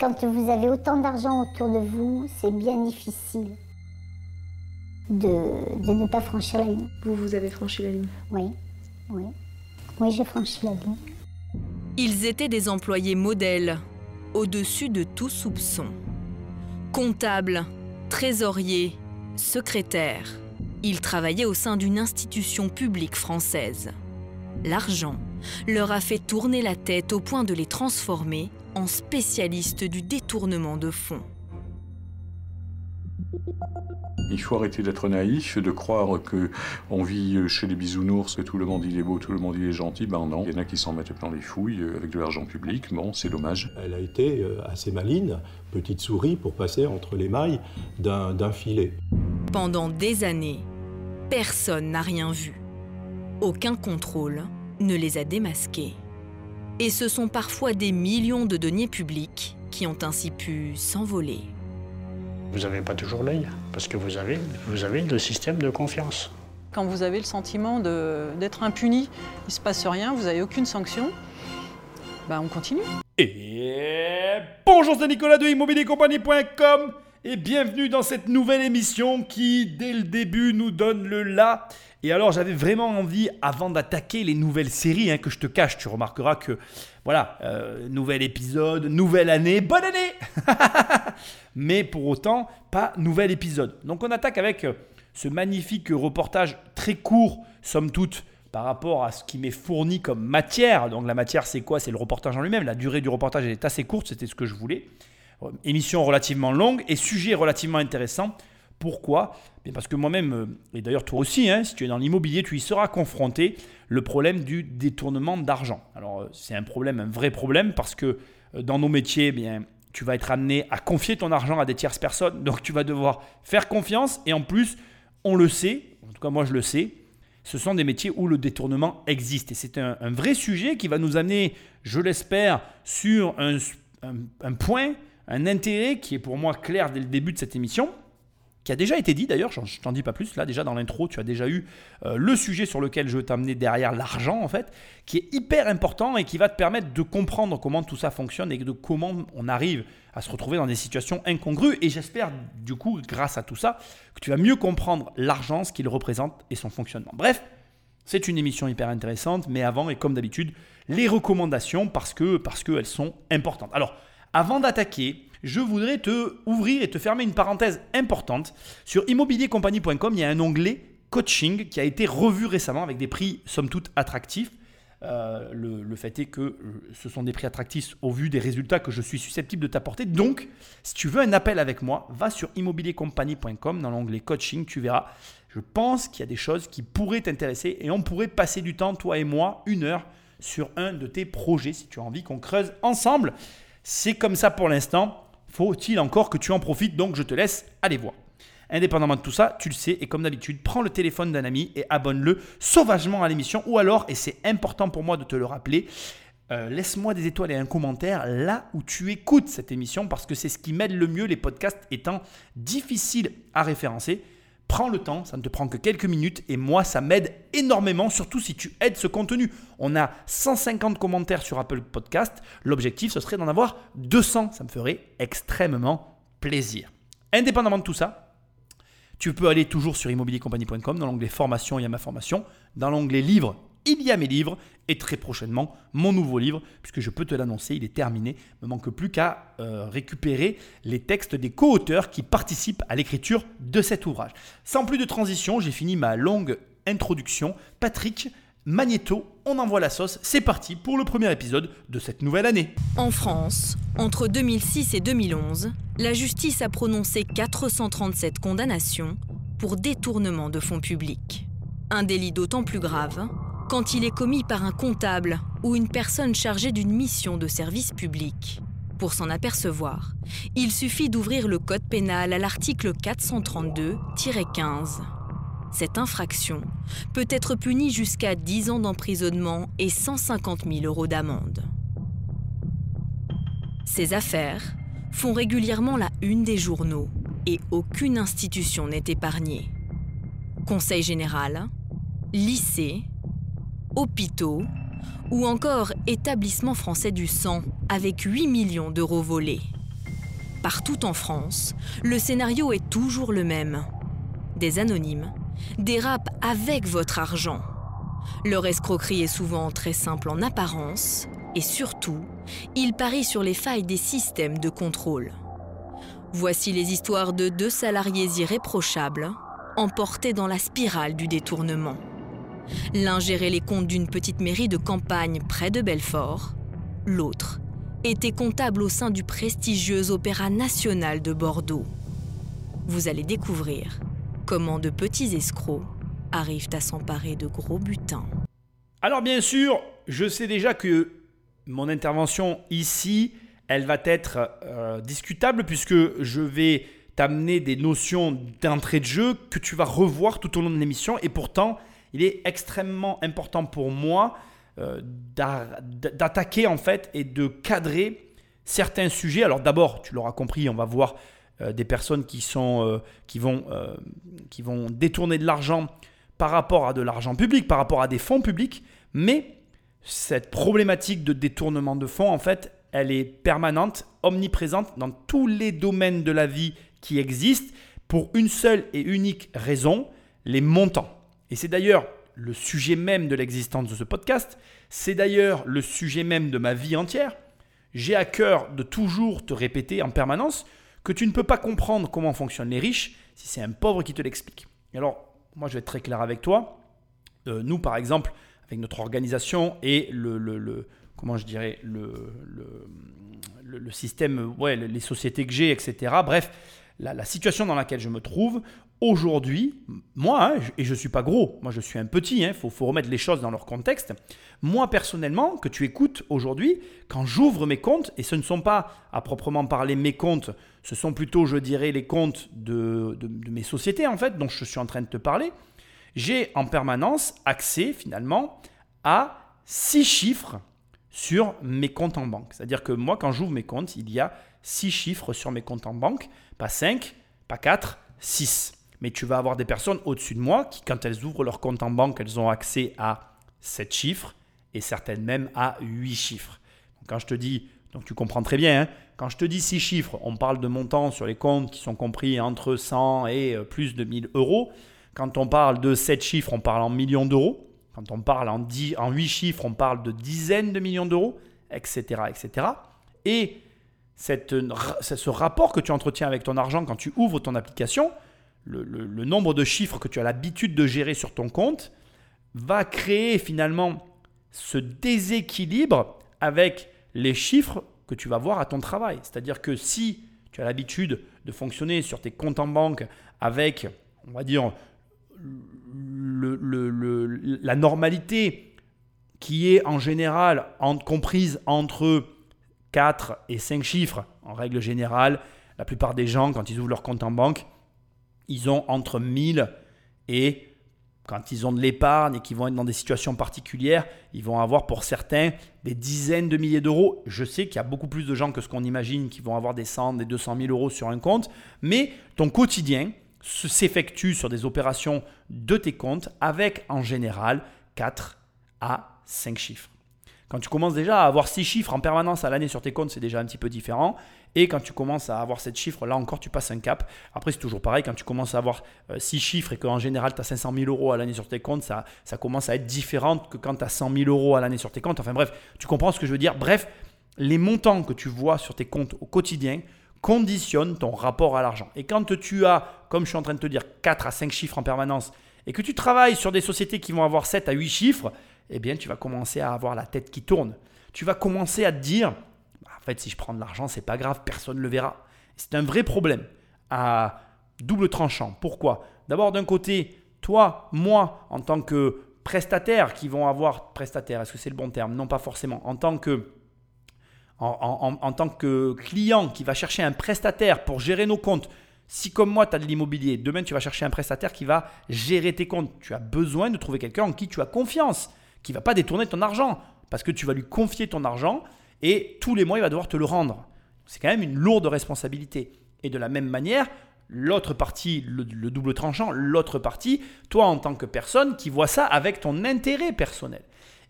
Quand vous avez autant d'argent autour de vous, c'est bien difficile de, de, ne pas franchir la ligne. Vous, vous avez franchi la ligne Oui, oui. Oui, j'ai franchi la ligne. Ils étaient des employés modèles, au-dessus de tout soupçon. Comptables, trésoriers, secrétaires. Ils travaillaient au sein d'une institution publique française. L'argent leur a fait tourner la tête au point de les transformer en spécialistes du détournement de fonds. Il faut arrêter d'être naïf, de croire que on vit chez les bisounours, que tout le monde il est beau, tout le monde il est gentil. Ben non, il y en a qui s'en mettent plein les fouilles euh, avec de l'argent public. Bon, c'est dommage. Elle a été euh, assez maline, petite souris, pour passer entre les mailles d'un filet. Pendant des années, personne n'a rien vu. Aucun contrôle ne les a démasqués. Et ce sont parfois des millions de deniers publics qui ont ainsi pu s'envoler. Vous n'avez pas toujours l'œil, parce que vous avez, vous avez le système de confiance. Quand vous avez le sentiment d'être impuni, il ne se passe rien, vous n'avez aucune sanction, bah on continue. Et bonjour, c'est Nicolas de immobiliercompagnie.com et bienvenue dans cette nouvelle émission qui, dès le début, nous donne le là. Et alors, j'avais vraiment envie, avant d'attaquer les nouvelles séries hein, que je te cache, tu remarqueras que, voilà, euh, nouvel épisode, nouvelle année, bonne année Mais pour autant, pas nouvel épisode. Donc, on attaque avec euh, ce magnifique reportage très court, somme toute, par rapport à ce qui m'est fourni comme matière. Donc, la matière, c'est quoi? C'est le reportage en lui-même. La durée du reportage est assez courte, c'était ce que je voulais. Émission relativement longue et sujet relativement intéressant. Pourquoi? Parce que moi-même, euh, et d'ailleurs toi aussi, hein, si tu es dans l'immobilier, tu y seras confronté, le problème du détournement d'argent. Alors euh, c'est un problème, un vrai problème, parce que euh, dans nos métiers, eh bien, tu vas être amené à confier ton argent à des tierces personnes, donc tu vas devoir faire confiance, et en plus, on le sait, en tout cas moi je le sais, ce sont des métiers où le détournement existe. Et c'est un, vrai sujet qui va nous amener, je l'espère, sur un point, un intérêt qui est pour moi clair dès le début de cette émission qui a déjà été dit d'ailleurs, je t'en dis pas plus, là déjà dans l'intro tu as déjà eu euh, le sujet sur lequel je veux t'amener derrière l'argent en fait, qui est hyper important et qui va te permettre de comprendre comment tout ça fonctionne et de comment on arrive à se retrouver dans des situations incongrues et j'espère du coup grâce à tout ça que tu vas mieux comprendre l'argent, ce qu'il représente et son fonctionnement. Bref, c'est une émission hyper intéressante, mais avant et comme d'habitude, les recommandations parce que parce qu'elles sont importantes. Alors, avant d'attaquer, je voudrais te ouvrir et te fermer une parenthèse importante. Sur immobiliercompagnie.com, il y a un onglet coaching qui a été revu récemment avec des prix somme toute attractifs. Euh, le, fait est que euh, ce sont des prix attractifs au vu des résultats que je suis susceptible de t'apporter. Donc, si tu veux un appel avec moi, va sur immobiliercompagnie.com dans l'onglet coaching, tu verras. Je pense qu'il y a des choses qui pourraient t'intéresser et on pourrait passer du temps, toi et moi, une heure sur un de tes projets si tu as envie qu'on creuse ensemble. C'est comme ça pour l'instant. Faut-il encore que tu en profites? Donc je te laisse aller voir. Indépendamment de tout ça, tu le sais, et comme d'habitude, prends le téléphone d'un ami et abonne-le sauvagement à l'émission. Ou alors, et c'est important pour moi de te le rappeler, euh, laisse-moi des étoiles et un commentaire là où tu écoutes cette émission parce que c'est ce qui m'aide le mieux, les podcasts étant difficiles à référencer. Prends le temps, ça ne te prend que quelques minutes et moi ça m'aide énormément, surtout si tu aides ce contenu. On a 150 commentaires sur Apple Podcast, l'objectif ce serait d'en avoir 200, ça me ferait extrêmement plaisir. Indépendamment de tout ça, tu peux aller toujours sur immobiliercompagnie.com dans l'onglet formation, il y a ma formation, dans l'onglet livres il y a mes livres et très prochainement mon nouveau livre, puisque je peux te l'annoncer, il est terminé. Il ne me manque plus qu'à euh, récupérer les textes des co-auteurs qui participent à l'écriture de cet ouvrage. Sans plus de transition, j'ai fini ma longue introduction. Patrick, Magneto, on envoie la sauce, c'est parti pour le premier épisode de cette nouvelle année. En France, entre 2006 et 2011, la justice a prononcé 437 condamnations pour détournement de fonds publics. Un délit d'autant plus grave quand il est commis par un comptable ou une personne chargée d'une mission de service public. Pour s'en apercevoir, il suffit d'ouvrir le code pénal à l'article 432-15. Cette infraction peut être punie jusqu'à 10 ans d'emprisonnement et 150 000 euros d'amende. Ces affaires font régulièrement la une des journaux et aucune institution n'est épargnée. Conseil général, lycée, hôpitaux ou encore établissement français du sang avec 8 millions d'euros volés. partout en France, le scénario est toujours le même. Des anonymes dérapent avec votre argent. Leur escroquerie est souvent très simple en apparence et surtout, ils parient sur les failles des systèmes de contrôle. Voici les histoires de deux salariés irréprochables emportés dans la spirale du détournement. L'un gérait les comptes d'une petite mairie de campagne près de Belfort, l'autre était comptable au sein du prestigieux Opéra national de Bordeaux. Vous allez découvrir comment de petits escrocs arrivent à s'emparer de gros butins. Alors bien sûr, je sais déjà que mon intervention ici, elle va être euh, discutable puisque je vais t'amener des notions d'entrée de jeu que tu vas revoir tout au long de l'émission et pourtant, il est extrêmement important pour moi euh, d'attaquer en fait et de cadrer certains sujets. Alors d'abord, tu l'auras compris, on va voir euh, des personnes qui, sont, euh, qui, vont, qui vont détourner de l'argent par rapport à de l'argent public, par rapport à des fonds publics, mais cette problématique de détournement de fonds, en fait, elle est permanente, omniprésente dans tous les domaines de la vie qui existent pour une seule et unique raison, les montants. Et c'est d'ailleurs le sujet même de l'existence de ce podcast, c'est d'ailleurs le sujet même de ma vie entière. J'ai à cœur de toujours te répéter en permanence que tu ne peux pas comprendre comment fonctionnent les riches si c'est un pauvre qui te l'explique. Alors, moi je vais être très clair avec toi. Euh, nous, par exemple, avec notre organisation et le, comment je dirais, le, le, système, ouais, les sociétés que j'ai, etc. Bref, la, situation dans laquelle je me trouve, aujourd'hui, moi, hein, et je ne suis pas gros, moi je suis un petit, il hein, faut, remettre les choses dans leur contexte, moi personnellement, que tu écoutes aujourd'hui, quand j'ouvre mes comptes, et ce ne sont pas à proprement parler mes comptes, ce sont plutôt, je dirais, les comptes de, de mes sociétés, en fait, dont je suis en train de te parler, j'ai en permanence accès finalement à six chiffres sur mes comptes en banque. C'est-à-dire que moi, quand j'ouvre mes comptes, il y a six chiffres sur mes comptes en banque, pas 5, pas 4, 6. Mais tu vas avoir des personnes au-dessus de moi qui, quand elles ouvrent leur compte en banque, elles ont accès à 7 chiffres et certaines même à 8 chiffres. Donc, quand je te dis, donc tu comprends très bien, hein, quand je te dis 6 chiffres, on parle de montants sur les comptes qui sont compris entre 100 et euh, plus de 1000 euros. Quand on parle de 7 chiffres, on parle en millions d'euros. Quand on parle en, 10, en 8 chiffres, on parle de dizaines de millions d'euros, etc., etc. Et cette, ce rapport que tu entretiens avec ton argent quand tu ouvres ton application, le, nombre de chiffres que tu as l'habitude de gérer sur ton compte, va créer finalement ce déséquilibre avec les chiffres que tu vas voir à ton travail. C'est-à-dire que si tu as l'habitude de fonctionner sur tes comptes en banque avec, on va dire, la normalité qui est en général comprise entre 4 et 5 chiffres, en règle générale, la plupart des gens, quand ils ouvrent leur compte en banque, ils ont entre 1000 et quand ils ont de l'épargne et qu'ils vont être dans des situations particulières, ils vont avoir pour certains des dizaines de milliers d'euros. Je sais qu'il y a beaucoup plus de gens que ce qu'on imagine qui vont avoir des 100, des 200 000 euros sur un compte, mais ton quotidien, s'effectue sur des opérations de tes comptes avec en général 4 à 5 chiffres. Quand tu commences déjà à avoir 6 chiffres en permanence à l'année sur tes comptes, c'est déjà un petit peu différent. Et quand tu commences à avoir 7 chiffres, là encore, tu passes un cap. Après, c'est toujours pareil. Quand tu commences à avoir 6 euh, chiffres et qu'en général, tu as 500 000 euros à l'année sur tes comptes, ça, ça commence à être différent que quand tu as 100 000 euros à l'année sur tes comptes. Enfin bref, tu comprends ce que je veux dire? Bref, les montants que tu vois sur tes comptes au quotidien conditionne ton rapport à l'argent. Et quand tu as, comme je suis en train de te dire, 4 à 5 chiffres en permanence, et que tu travailles sur des sociétés qui vont avoir 7 à 8 chiffres, eh bien, tu vas commencer à avoir la tête qui tourne. Tu vas commencer à te dire, bah, en fait, si je prends de l'argent, c'est pas grave, personne ne le verra. C'est un vrai problème à double tranchant. Pourquoi? D'abord, d'un côté, toi, moi, en tant que prestataire, qui vont avoir prestataire, est-ce que c'est le bon terme? Non, pas forcément. En tant que en, tant que client qui va chercher un prestataire pour gérer nos comptes, si comme moi tu as de l'immobilier, demain tu vas chercher un prestataire qui va gérer tes comptes, tu as besoin de trouver quelqu'un en qui tu as confiance, qui va pas détourner ton argent, parce que tu vas lui confier ton argent et tous les mois il va devoir te le rendre. C'est quand même une lourde responsabilité. Et de la même manière, l'autre partie, le, le double tranchant, l'autre partie, toi en tant que personne qui vois ça avec ton intérêt personnel.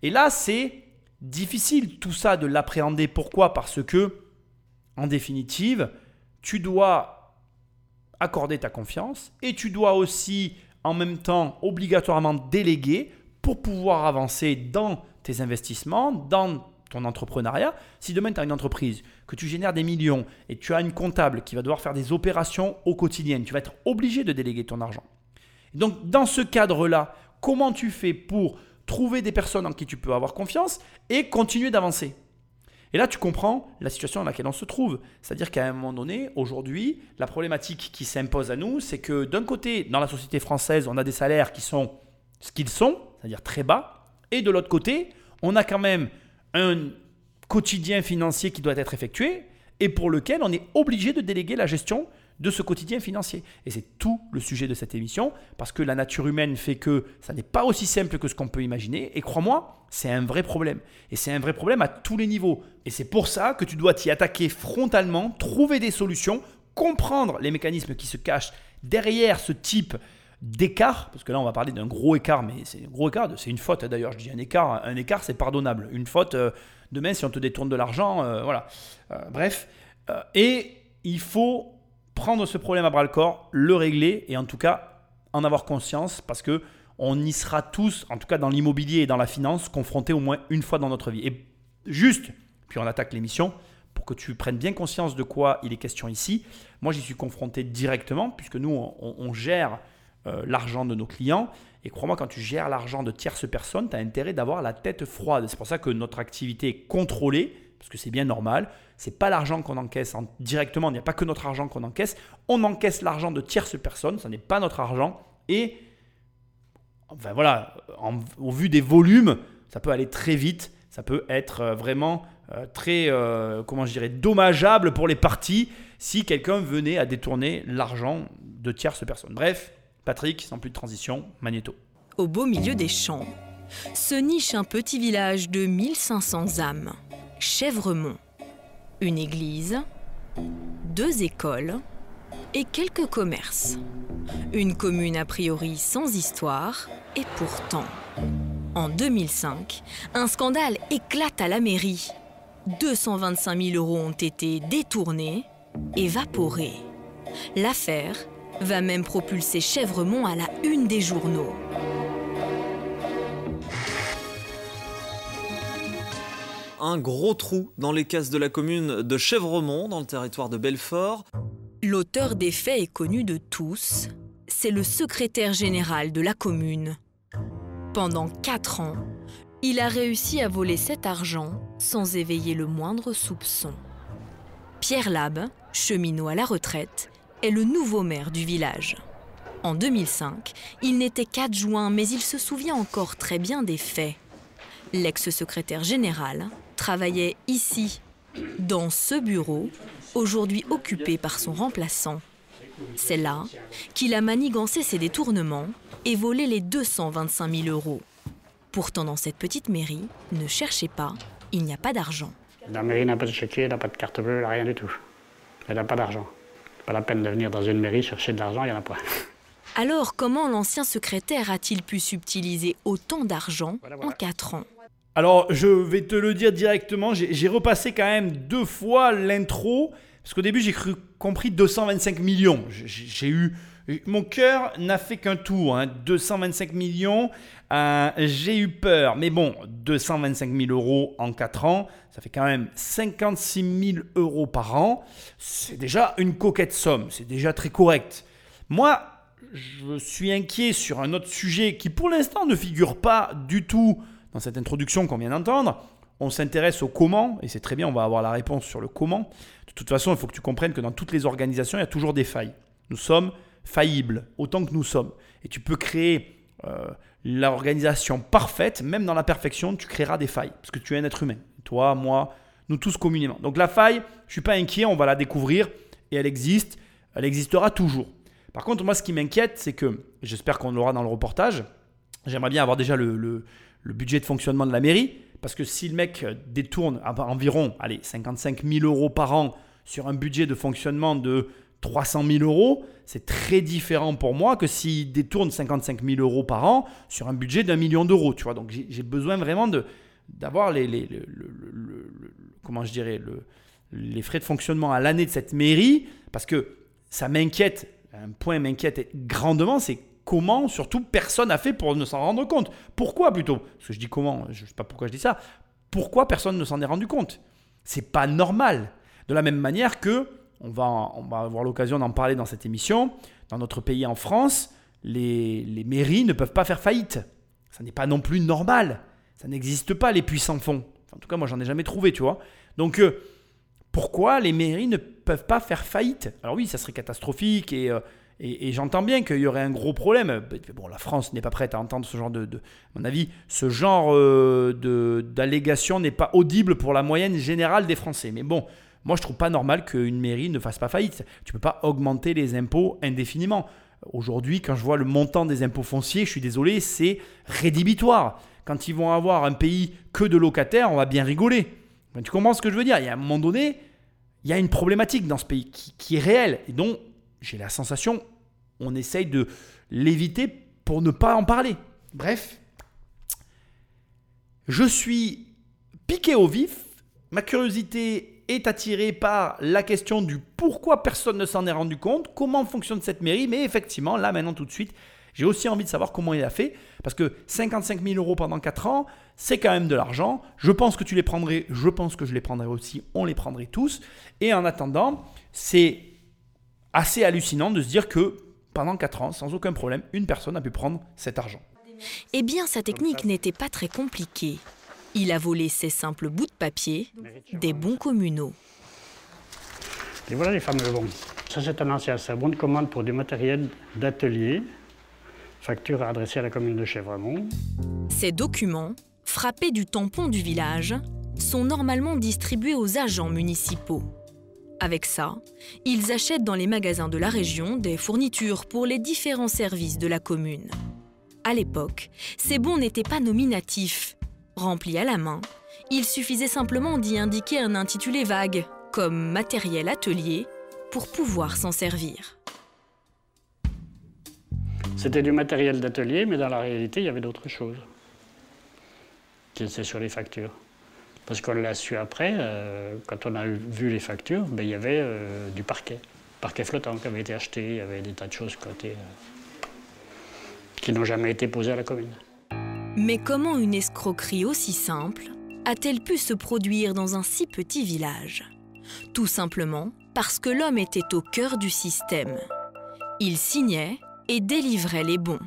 Et là, c'est difficile tout ça de l'appréhender. Pourquoi? Parce que, en définitive, tu dois accorder ta confiance et tu dois aussi en même temps obligatoirement déléguer pour pouvoir avancer dans tes investissements, dans ton entrepreneuriat. Si demain tu as une entreprise, que tu génères des millions et tu as une comptable qui va devoir faire des opérations au quotidien, tu vas être obligé de déléguer ton argent. Donc dans ce cadre-là, comment tu fais pour trouver des personnes en qui tu peux avoir confiance et continuer d'avancer? Et là, tu comprends la situation dans laquelle on se trouve. C'est-à-dire qu'à un moment donné, aujourd'hui, la problématique qui s'impose à nous, c'est que d'un côté, dans la société française, on a des salaires qui sont ce qu'ils sont, c'est-à-dire très bas, et de l'autre côté, on a quand même un quotidien financier qui doit être effectué et pour lequel on est obligé de déléguer la gestion de ce quotidien financier. Et c'est tout le sujet de cette émission, parce que la nature humaine fait que ça n'est pas aussi simple que ce qu'on peut imaginer, et crois-moi, c'est un vrai problème. Et c'est un vrai problème à tous les niveaux. Et c'est pour ça que tu dois t'y attaquer frontalement, trouver des solutions, comprendre les mécanismes qui se cachent derrière ce type d'écart, parce que là on va parler d'un gros écart, mais c'est un gros écart, c'est une faute d'ailleurs, je dis un écart, un écart c'est pardonnable, une faute, euh, demain si on te détourne de l'argent, euh, voilà. Euh, bref, et il faut prendre ce problème à bras le corps, le régler et en tout cas en avoir conscience parce que on y sera tous, en tout cas dans l'immobilier et dans la finance, confrontés au moins une fois dans notre vie. Et juste, puis on attaque l'émission, pour que tu prennes bien conscience de quoi il est question ici. Moi, j'y suis confronté directement, puisque nous, on, gère euh, l'argent de nos clients. Et crois-moi, quand tu gères l'argent de tierces personnes, tu as intérêt d'avoir la tête froide. C'est pour ça que notre activité est contrôlée, parce que c'est bien normal. C'est pas l'argent qu'on encaisse directement, il n'y a pas que notre argent qu'on encaisse. On encaisse l'argent de tierces personnes, ce n'est pas notre argent. Et enfin voilà, au vu des volumes, ça peut aller très vite, ça peut être euh, vraiment euh, très, comment je dirais, dommageable pour les parties si quelqu'un venait à détourner l'argent de tierces personnes. Bref, Patrick, sans plus de transition, Magnéto. Au beau milieu des champs, se niche un petit village de 1500 âmes, Chèvremont une église, deux écoles et quelques commerces. Une commune a priori sans histoire, et pourtant, en 2005, un scandale éclate à la mairie. 225 000 euros ont été détournés, évaporés. L'affaire va même propulser Chèvremont à la une des journaux. un gros trou dans les caisses de la commune de Chèvremont, dans le territoire de Belfort. L'auteur des faits est connu de tous. C'est le secrétaire général de la commune. Pendant quatre ans, il a réussi à voler cet argent sans éveiller le moindre soupçon. Pierre Lab, cheminot à la retraite, est le nouveau maire du village. En 2005, il n'était qu'adjoint, mais il se souvient encore très bien des faits. L'ex-secrétaire général travaillait ici, dans ce bureau, aujourd'hui occupé par son remplaçant. C'est là qu'il a manigancé ses détournements et volé les 225 000 euros. Pourtant, dans cette petite mairie, ne cherchez pas, il n'y a pas d'argent. La mairie n'a pas de chéquier, n'a pas de carte bleue, rien du tout. Elle n'a pas d'argent. Pas la peine de venir dans une mairie chercher de l'argent, il n'y en a pas. Alors, comment l'ancien secrétaire a-t-il pu subtiliser autant d'argent en 4 ans? Alors, je vais te le dire directement, j'ai repassé quand même deux fois l'intro, parce qu'au début, j'ai cru compris 225 millions. J'ai eu. Mon cœur n'a fait qu'un tour, 225 millions. Euh, j'ai eu peur, mais bon, 225 000 euros en 4 ans, ça fait quand même 56 000 euros par an. C'est déjà une coquette somme, c'est déjà très correct. Moi, je suis inquiet sur un autre sujet qui pour l'instant ne figure pas du tout dans cette introduction qu'on vient d'entendre, on s'intéresse au comment, et c'est très bien, on va avoir la réponse sur le comment. De toute façon, il faut que tu comprennes que dans toutes les organisations, il y a toujours des failles. Nous sommes faillibles, autant que nous sommes. Et tu peux créer euh, l'organisation parfaite, même dans la perfection, tu créeras des failles, parce que tu es un être humain. Toi, moi, nous tous communément. Donc la faille, je ne suis pas inquiet, on va la découvrir, et elle existe, elle existera toujours. Par contre, moi, ce qui m'inquiète, c'est que, j'espère qu'on l'aura dans le reportage, j'aimerais bien avoir déjà le, budget de fonctionnement de la mairie. Parce que si le mec détourne environ allez, 55 000 euros par an sur un budget de fonctionnement de 300 000 euros, c'est très différent pour moi que s'il détourne 55 000 euros par an sur un budget d'un million d'euros. Tu vois, donc j'ai besoin vraiment de d'avoir les, les, comment je dirais le, les frais de fonctionnement à l'année de cette mairie parce que ça m'inquiète, un point m'inquiète grandement, c'est comment surtout personne n'a fait pour ne s'en rendre compte. Pourquoi plutôt? Parce que je dis comment, je ne sais pas pourquoi je dis ça. Pourquoi personne ne s'en est rendu compte? C'est pas normal. De la même manière que, on va, avoir l'occasion d'en parler dans cette émission, dans notre pays en France, les, mairies ne peuvent pas faire faillite. Ça n'est pas non plus normal. Ça n'existe pas les puissants fonds. en tout cas, moi, j'en ai jamais trouvé, tu vois. Donc, euh, pourquoi les mairies ne peuvent pas faire faillite? Alors oui, ça serait catastrophique et, euh, et, j'entends bien qu'il y aurait un gros problème. Bon, la France n'est pas prête à entendre ce genre de, à mon avis, ce genre euh, d'allégation n'est pas audible pour la moyenne générale des Français. Mais bon, moi je trouve pas normal qu'une mairie ne fasse pas faillite. Tu peux pas augmenter les impôts indéfiniment. Aujourd'hui, quand je vois le montant des impôts fonciers, je suis désolé, c'est rédhibitoire. Quand ils vont avoir un pays que de locataires, on va bien rigoler. tu comprends ce que je veux dire? Il y a un moment donné, il y a une problématique dans ce pays qui, qui est réelle et dont j'ai la sensation, on essaye de l'éviter pour ne pas en parler. Bref, je suis piqué au vif, ma curiosité est attirée par la question du pourquoi personne ne s'en est rendu compte, comment fonctionne cette mairie, mais effectivement, là maintenant tout de suite, j'ai aussi envie de savoir comment il a fait, parce que 55 000 euros pendant 4 ans, c'est quand même de l'argent. Je pense que tu les prendrais, je pense que je les prendrais aussi, on les prendrait tous. Et en attendant, c'est assez hallucinant de se dire que pendant 4 ans, sans aucun problème, une personne a pu prendre cet argent. Eh bien, sa technique n'était pas très compliquée. Il a volé ces simples bouts de papier des bons communaux. Et voilà les fameux bons. Ça, c'est un ancien, c'est un bon de commande pour du matériel d'atelier. Facture adressée à la commune de Chèvremont. Ces documents, frappés du tampon du village, sont normalement distribués aux agents municipaux. Avec ça, ils achètent dans les magasins de la région des fournitures pour les différents services de la commune. À l'époque, ces bons n'étaient pas nominatifs. Remplis à la main, il suffisait simplement d'y indiquer un intitulé vague, comme matériel atelier, pour pouvoir s'en servir. C'était du matériel d'atelier, mais dans la réalité, il y avait d'autres choses. C'est sur les factures. Parce qu'on l'a su après, euh, quand on a vu les factures, ben, il y avait euh, du parquet. Parquet flottant qui avait été acheté, il y avait des tas de choses euh, qui n'ont jamais été posées à la commune. Mais comment une escroquerie aussi simple a-t-elle pu se produire dans un si petit village? Tout simplement parce que l'homme était au cœur du système. Il signait et délivrait les bons.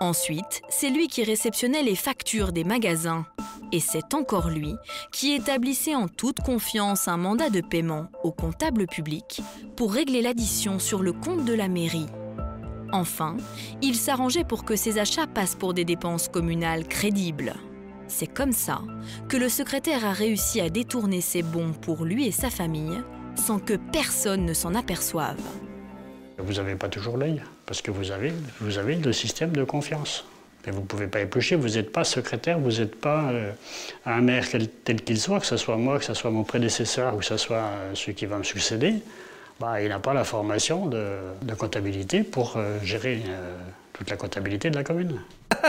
Ensuite, c'est lui qui réceptionnait les factures des magasins. Et c'est encore lui qui établissait en toute confiance un mandat de paiement au comptable public pour régler l'addition sur le compte de la mairie. Enfin, il s'arrangeait pour que ces achats passent pour des dépenses communales crédibles. C'est comme ça que le secrétaire a réussi à détourner ses bons pour lui et sa famille sans que personne ne s'en aperçoive. Vous n'avez pas toujours l'œil, parce que vous avez, le système de confiance. Mais vous ne pouvez pas éplucher, vous n'êtes pas secrétaire, vous n'êtes pas euh, un maire tel qu'il soit, que ce soit moi, que ce soit mon prédécesseur ou que ce soit euh, celui qui va me succéder. Bah, il n'a pas la formation de, comptabilité pour euh, gérer toute la comptabilité de la commune.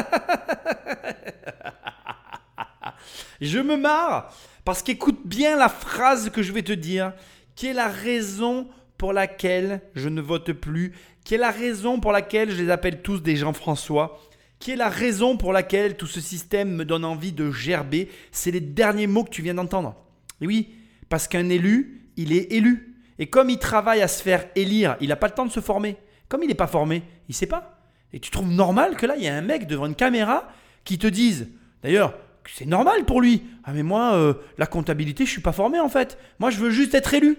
je me marre parce qu'écoute bien la phrase que je vais te dire, qui est la raison pour laquelle je ne vote plus, qui est la raison pour laquelle je les appelle tous des Jean-François, qui est la raison pour laquelle tout ce système me donne envie de gerber, c'est les derniers mots que tu viens d'entendre. Oui, parce qu'un élu, il est élu. Et comme il travaille à se faire élire, il n'a pas le temps de se former. Comme il n'est pas formé, il ne sait pas. Et tu trouves normal que là, il y a un mec devant une caméra qui te dise, d'ailleurs, c'est normal pour lui. Ah mais moi, euh, la comptabilité, je suis pas formé en fait. Moi, je veux juste être élu.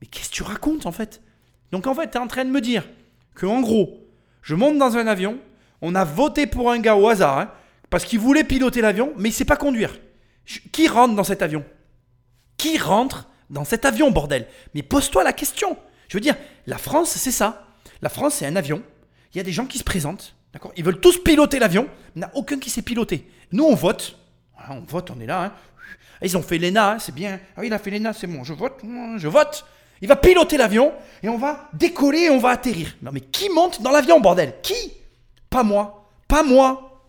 Mais qu'est-ce que tu racontes en fait? Donc en fait, tu es en train de me dire que en gros, je monte dans un avion, on a voté pour un gars au hasard, hein, parce qu'il voulait piloter l'avion, mais il sait pas conduire. Qui rentre dans cet avion? Qui rentre dans cet avion, bordel Mais pose-toi la question. Je veux dire, la France, c'est ça. La France, c'est un avion. Il y a des gens qui se présentent, d'accord? Ils veulent tous piloter l'avion, il n'y a aucun qui sait piloter. Nous, on vote. on vote, on est là. Hein. Ils ont fait l'ENA, hein, c'est bien. Ah oui, il a fait l'ENA, c'est bon, je vote, je vote. Il va piloter l'avion et on va décoller et on va atterrir. Non mais qui monte dans l'avion, bordel? Qui? Pas moi. Pas moi.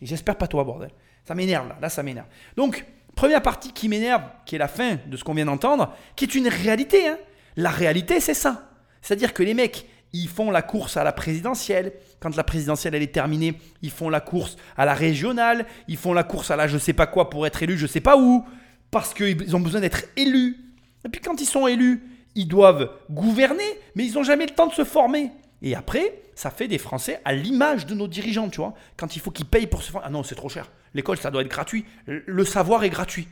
Et j'espère pas toi, bordel. Ça m'énerve là. Là, ça m'énerve. Donc, première partie qui m'énerve, qui est la fin de ce qu'on vient d'entendre, qui est une réalité. Hein. La réalité, c'est ça. C'est-à-dire que les mecs, ils font la course à la présidentielle. Quand la présidentielle elle est terminée, ils font la course à la régionale, ils font la course à la je sais pas quoi pour être élus, je sais pas où, parce qu'ils ont besoin d'être élus. Et puis quand ils sont élus, ils doivent gouverner, mais ils n'ont jamais le temps de se former. Et après, ça fait des Français à l'image de nos dirigeants, tu vois. Quand il faut qu'ils payent pour se former. Ah non, c'est trop cher. L'école, ça doit être gratuit. Le savoir est gratuit.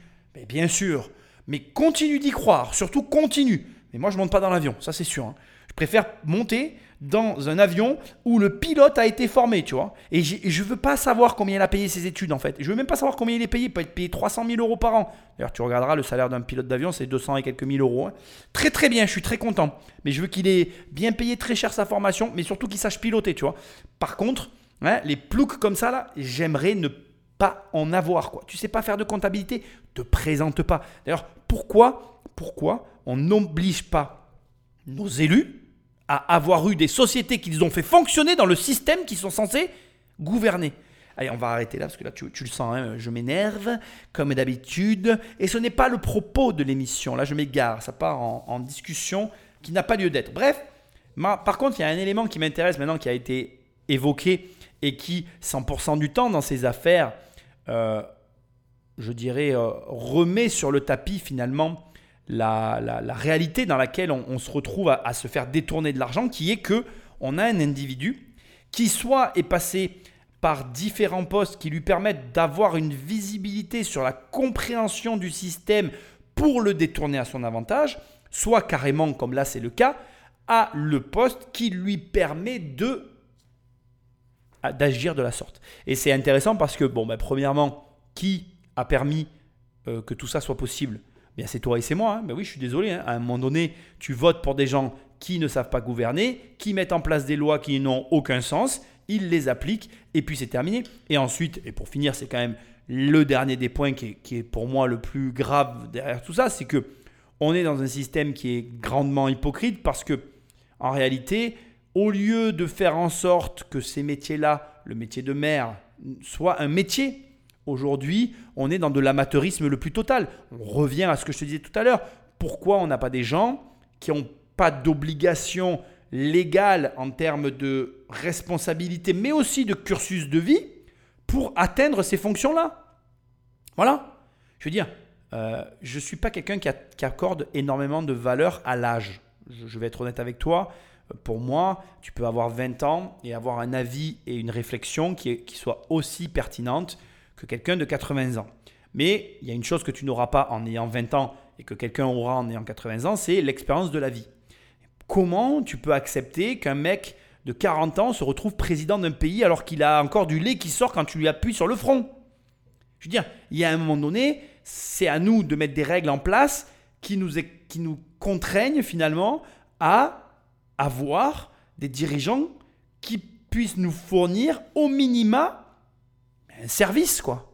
Bien sûr. Mais continue d'y croire. Surtout continue. Mais moi, je monte pas dans l'avion, ça c'est sûr. hein. Je préfère monter dans un avion où le pilote a été formé, tu vois. Et et je veux pas savoir combien il a payé ses études, en fait. Je veux même pas savoir combien il est payé. Il peut être payé 300 000 euros par an. D'ailleurs, tu regarderas le salaire d'un pilote d'avion, c'est 200 et quelques mille euros. hein. Très très bien, je suis très content. Mais je veux qu'il ait bien payé très cher sa formation, mais surtout qu'il sache piloter, tu vois. Par contre, hein, les ploucs comme ça, là, j'aimerais ne pas en avoir, quoi. Tu sais pas faire de comptabilité, te présente pas. D'ailleurs, pourquoi, pourquoi on n'oblige pas nos élus à avoir eu des sociétés qu'ils ont fait fonctionner dans le système qu'ils sont censés gouverner. Allez, on va arrêter là parce que là, tu, tu le sens, hein, je m'énerve comme d'habitude. Et ce n'est pas le propos de l'émission. Là, je m'égare. Ça part en, discussion qui n'a pas lieu d'être. Bref, par contre, il y a un élément qui m'intéresse maintenant qui a été évoqué et qui, 100% du temps dans ces affaires, euh, je dirais, euh, remet sur le tapis finalement la, réalité dans laquelle on, se retrouve à, se faire détourner de l'argent, qui est que on a un individu qui soit est passé par différents postes qui lui permettent d'avoir une visibilité sur la compréhension du système pour le détourner à son avantage, soit carrément, comme là c'est le cas, à le poste qui lui permet de d'agir de la sorte. Et c'est intéressant parce que, bon, ben, premièrement, qui a permis euh, que tout ça soit possible Bien, c'est toi et c'est moi. hein. Ben oui, je suis désolé. hein. À un moment donné, tu votes pour des gens qui ne savent pas gouverner, qui mettent en place des lois qui n'ont aucun sens, ils les appliquent et puis c'est terminé. Et ensuite, et pour finir, c'est quand même le dernier des points qui est, qui est pour moi le plus grave derrière tout ça, c'est que on est dans un système qui est grandement hypocrite parce que en réalité, au lieu de faire en sorte que ces métiers-là, le métier de maire, soit un métier, aujourd'hui, on est dans de l'amateurisme le plus total. On revient à ce que je te disais tout à l'heure. Pourquoi on n'a pas des gens qui n'ont pas d'obligation légale en termes de responsabilité, mais aussi de cursus de vie pour atteindre ces fonctions-là? Voilà. Je veux dire, euh, je ne suis pas quelqu'un qui, accorde énormément de valeur à l'âge. Je, vais être honnête avec toi. Pour moi, tu peux avoir 20 ans et avoir un avis et une réflexion qui, est- qui soit aussi pertinente que quelqu'un de 80 ans. Mais il y a une chose que tu n'auras pas en ayant 20 ans et que quelqu'un aura en ayant 80 ans, c'est l'expérience de la vie. Comment tu peux accepter qu'un mec de 40 ans se retrouve président d'un pays alors qu'il a encore du lait qui sort quand tu lui appuies sur le front? Je veux dire, il y a un moment donné, c'est à nous de mettre des règles en place qui nous, qui nous contraignent finalement à avoir des dirigeants qui puissent nous fournir au minima un service, quoi.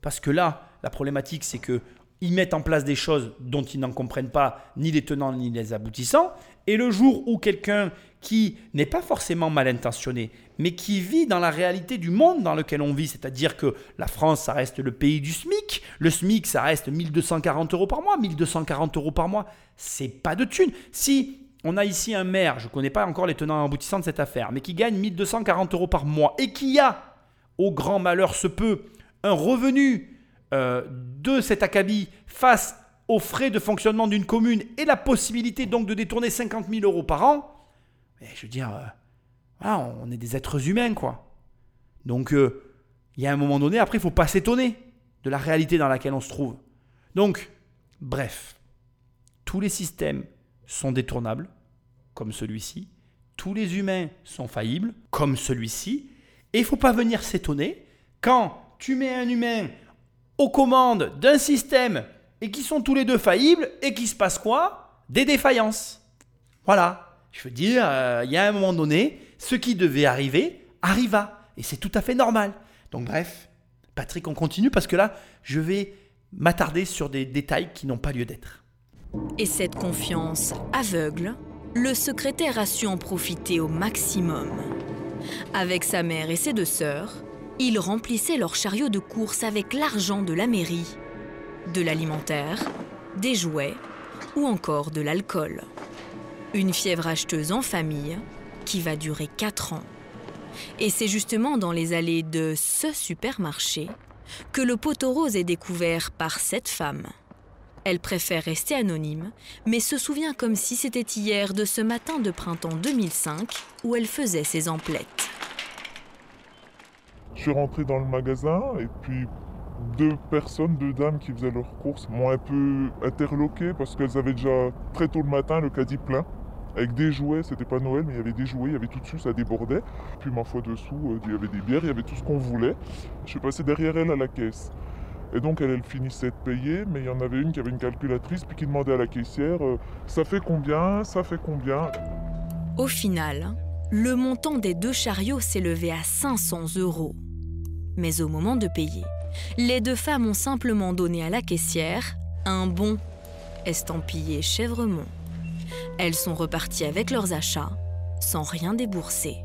Parce que là, la problématique, c'est que ils mettent en place des choses dont ils n'en comprennent pas ni les tenants ni les aboutissants. Et le jour où quelqu'un qui n'est pas forcément mal intentionné, mais qui vit dans la réalité du monde dans lequel on vit, c'est-à-dire que la France, ça reste le pays du SMIC, le SMIC, ça reste 1240 euros par mois, 1240 euros par mois, c'est pas de thunes. Si on a ici un maire, je ne connais pas encore les tenants et aboutissants de cette affaire, mais qui gagne 1240 euros par mois et qui a, au grand malheur se peut, un revenu euh, de cet acabit face aux frais de fonctionnement d'une commune et la possibilité donc de détourner 50 000 euros par an, je veux dire, euh, on est des êtres humains, quoi. Donc, euh, il y a un moment donné, après, il faut pas s'étonner de la réalité dans laquelle on se trouve. Donc, bref, tous les systèmes sont détournables, comme celui-ci. Tous les humains sont faillibles, comme celui-ci. Et il faut pas venir s'étonner quand tu mets un humain aux commandes d'un système et qui sont tous les deux faillibles et qu'il se passe quoi? Des défaillances. Voilà. Je veux dire, euh, il y a un moment donné, ce qui devait arriver arriva. Et c'est tout à fait normal. Donc bref, Patrick, on continue parce que là, je vais m'attarder sur des détails qui n'ont pas lieu d'être. Et cette confiance aveugle, le secrétaire a su en profiter au maximum. Avec sa mère et ses deux sœurs, ils remplissaient leur chariot de course avec l'argent de la mairie, de l'alimentaire, des jouets ou encore de l'alcool. Une fièvre acheteuse en famille qui va durer 4 ans. Et c'est justement dans les allées de ce supermarché que le poteau rose est découvert par cette femme. Elle préfère rester anonyme, mais se souvient comme si c'était hier de ce matin de printemps 2005 où elle faisait ses emplettes. Je suis rentré dans le magasin et puis deux personnes, deux dames qui faisaient leurs courses m'ont un peu interloqué parce qu'elles avaient déjà très tôt le matin le caddie plein avec des jouets, c'était pas Noël mais il y avait des jouets, il y avait tout dessus, ça débordait. Puis ma foi dessous, euh, il y avait des bières, il y avait tout ce qu'on voulait. Je suis passé derrière elle à la caisse. Et donc elle, finissait de payer, mais il y en avait une qui avait une calculatrice puis qui demandait à la caissière euh, ça fait combien, ça fait combien? Au final, le montant des deux chariots s'élevait à 500 euros. Mais au moment de payer, les deux femmes ont simplement donné à la caissière un bon estampillé Chèvremont. Elles sont reparties avec leurs achats sans rien débourser.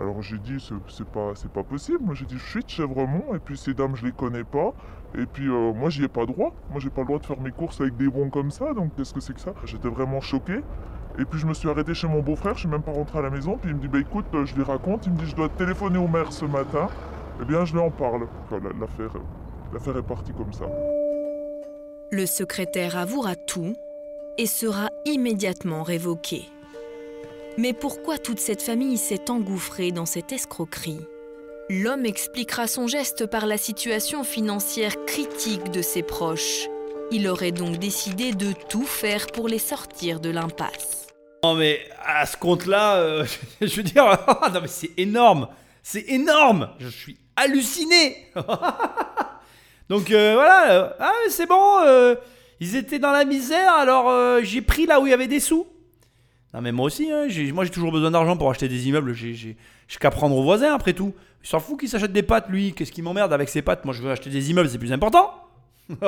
Alors j'ai dit c'est pas pas possible. J'ai dit je suis de Chèvremont et puis ces dames je les connais pas et puis euh, moi j'y ai pas droit. Moi j'ai pas le droit de faire mes courses avec des bons comme ça donc qu'est-ce que c'est que ça? J'étais vraiment choqué. Et puis je me suis arrêté chez mon beau-frère, je suis même pas rentré à la maison, puis il me dit bah écoute, euh, je lui raconte, il me dit je dois téléphoner au maire ce matin. Eh bien je lui en parle. L'affaire euh, l'affaire est partie comme ça. Le secrétaire avouera tout et sera immédiatement révoqué. Mais pourquoi toute cette famille s'est engouffrée dans cette escroquerie L'homme expliquera son geste par la situation financière critique de ses proches. Il aurait donc décidé de tout faire pour les sortir de l'impasse. Non mais à ce compte-là, euh, je veux dire, non mais c'est énorme, c'est énorme, je suis halluciné. Donc euh, voilà, euh, ah, c'est bon, ils étaient dans la misère, alors j'ai pris là où il y avait des sous. Non mais moi aussi, hein, moi j'ai toujours besoin d'argent pour acheter des immeubles, j'ai qu'à prendre aux voisins après tout. Il s'en fout qu'il s'achète des pâtes lui, qu'est-ce qui m'emmerde avec ses pâtes? Moi je veux acheter des immeubles, c'est plus important.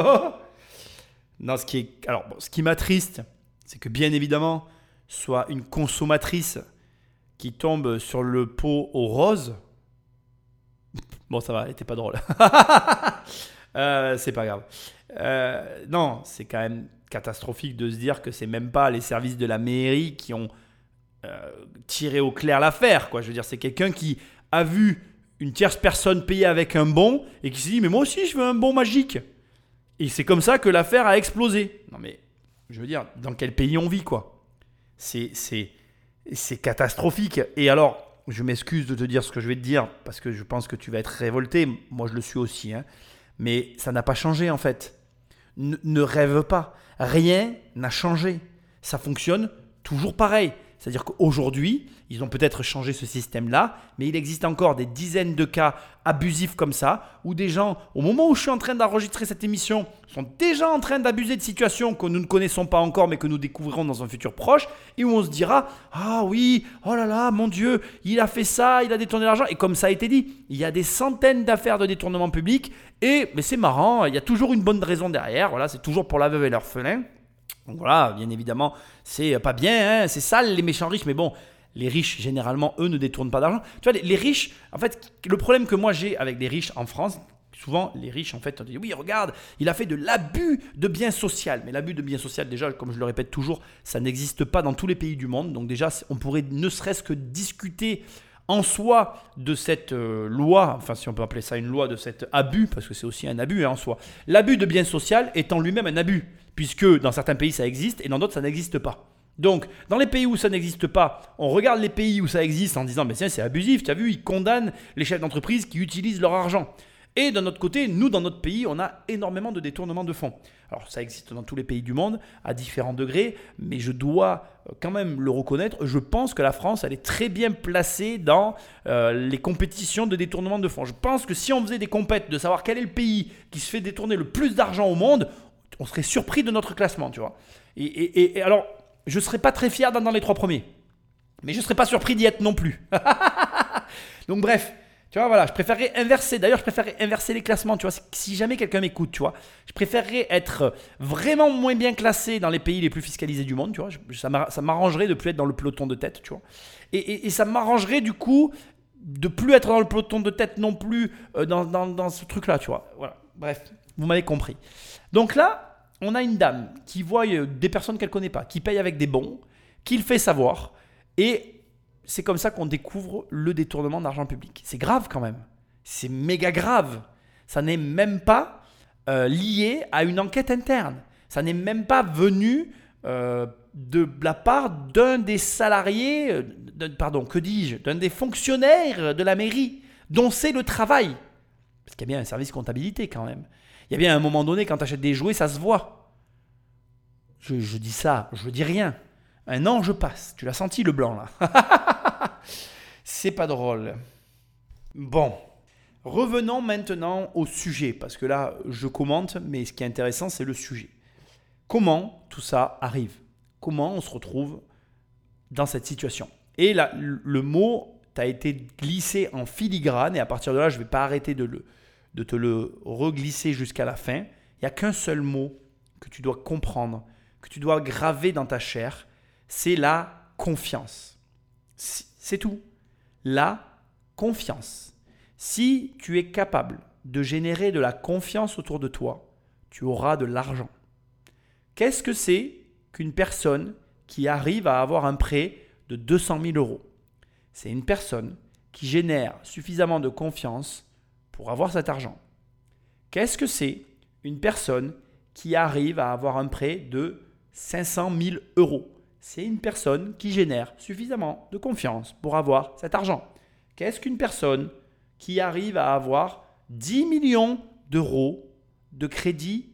non, ce qui est, alors ce qui m'attriste, c'est que bien évidemment, soit une consommatrice qui tombe sur le pot au rose. Bon, ça va, elle était pas drôle. Euh, c'est pas grave. Euh, non, c'est quand même catastrophique de se dire que c'est même pas les services de la mairie qui ont euh, tiré au clair l'affaire. Quoi. Je veux dire, c'est quelqu'un qui a vu une tierce personne payer avec un bon et qui s'est dit, mais moi aussi, je veux un bon magique. Et c'est comme ça que l'affaire a explosé. Non, mais je veux dire, dans quel pays on vit, quoi? C'est, c'est, c'est catastrophique. Et alors, je m'excuse de te dire ce que je vais te dire, parce que je pense que tu vas être révolté. Moi, je le suis aussi. hein. Mais ça n'a pas changé, en fait. Ne, rêve pas. Rien n'a changé. Ça fonctionne toujours pareil. C'est-à-dire qu'aujourd'hui, ils ont peut-être changé ce système-là, mais il existe encore des dizaines de cas abusifs comme ça, où des gens, au moment où je suis en train d'enregistrer cette émission, sont déjà en train d'abuser de situations que nous ne connaissons pas encore, mais que nous découvrirons dans un futur proche, et où on se dira, ah oui, oh là là, mon Dieu, il a fait ça, il a détourné l'argent, et comme ça a été dit, il y a des centaines d'affaires de détournement public, et mais c'est marrant, il y a toujours une bonne raison derrière, voilà, c'est toujours pour la veuve et l'orphelin. Donc voilà, bien évidemment, c'est pas bien, hein, c'est sale les méchants riches, mais bon, les riches, généralement, eux ne détournent pas d'argent. Tu vois, les, riches, en fait, le problème que moi j'ai avec les riches en France, souvent les riches, en fait, on dit oui, regarde, il a fait de l'abus de biens social. Mais l'abus de biens social, déjà, comme je le répète toujours, ça n'existe pas dans tous les pays du monde. Donc déjà, on pourrait ne serait-ce que discuter en soi de cette euh, loi, enfin si on peut appeler ça une loi, de cet abus, parce que c'est aussi un abus hein, en soi. L'abus de biens social étant lui-même un abus, puisque dans certains pays ça existe et dans d'autres ça n'existe pas. Donc, dans les pays où ça n'existe pas, on regarde les pays où ça existe en disant, mais tiens, c'est abusif, tu as vu, ils condamnent les chefs d'entreprise qui utilisent leur argent. Et d'un autre côté, nous, dans notre pays, on a énormément de détournements de fonds. Alors, ça existe dans tous les pays du monde, à différents degrés, mais je dois euh, quand même le reconnaître, je pense que la France, elle est très bien placée dans euh, les compétitions de détournement de fonds. Je pense que si on faisait des compètes de savoir quel est le pays qui se fait détourner le plus d'argent au monde, on serait surpris de notre classement, tu vois. Et, et- alors, je serais pas très fier d'être dans les trois premiers. Mais je serais pas surpris d'y être non plus. Donc bref, tu vois, voilà, je préférerais inverser. D'ailleurs, je préférerais inverser les classements, tu vois. Si jamais quelqu'un m'écoute, tu vois, je préférerais être vraiment moins bien classé dans les pays les plus fiscalisés du monde, tu vois. Ça m'a- ça m'arrangerait de plus être dans le peloton de tête, tu vois. Et, et- et ça m'arrangerait du coup de plus être dans le peloton de tête non plus euh, dans, dans- dans ce truc-là, tu vois. Voilà. Bref, vous m'avez compris. Donc là, on a une dame qui voit euh, des personnes qu'elle connaît pas, qui paye avec des bons, qu'il fait savoir. Et c'est comme ça qu'on découvre le détournement d'argent public. C'est grave quand même. C'est méga grave. Ça n'est même pas euh, lié à une enquête interne. Ça n'est même pas venu euh, de la part d'un des salariés, pardon, que dis-je, d'un des fonctionnaires de la mairie, dont c'est le travail. Parce qu'il y a bien un service comptabilité quand même. Il y a bien un moment donné, quand tu achètes des jouets, ça se voit. Je, dis ça, je dis rien. Un an, je passe. Tu l'as senti le blanc là? C'est pas drôle. Bon, revenons maintenant au sujet, parce que là, je commente, mais ce qui est intéressant, c'est le sujet. Comment tout ça arrive? Comment on se retrouve dans cette situation? Et là, le mot t'a été glissé en filigrane, et à partir de là, je ne vais pas arrêter de, le, de te le reglisser jusqu'à la fin. Il n'y a qu'un seul mot que tu dois comprendre, que tu dois graver dans ta chair, c'est la confiance. C'est tout. La confiance. Si tu es capable de générer de la confiance autour de toi, tu auras de l'argent. Qu'est-ce que c'est qu'une personne qui arrive à avoir un prêt de 200 000 euros? C'est une personne qui génère suffisamment de confiance pour avoir cet argent. Qu'est-ce que c'est une personne qui arrive à avoir un prêt de 500 000 euros? C'est une personne qui génère suffisamment de confiance pour avoir cet argent. Qu'est-ce qu'une personne qui arrive à avoir 10 millions d'euros de crédit?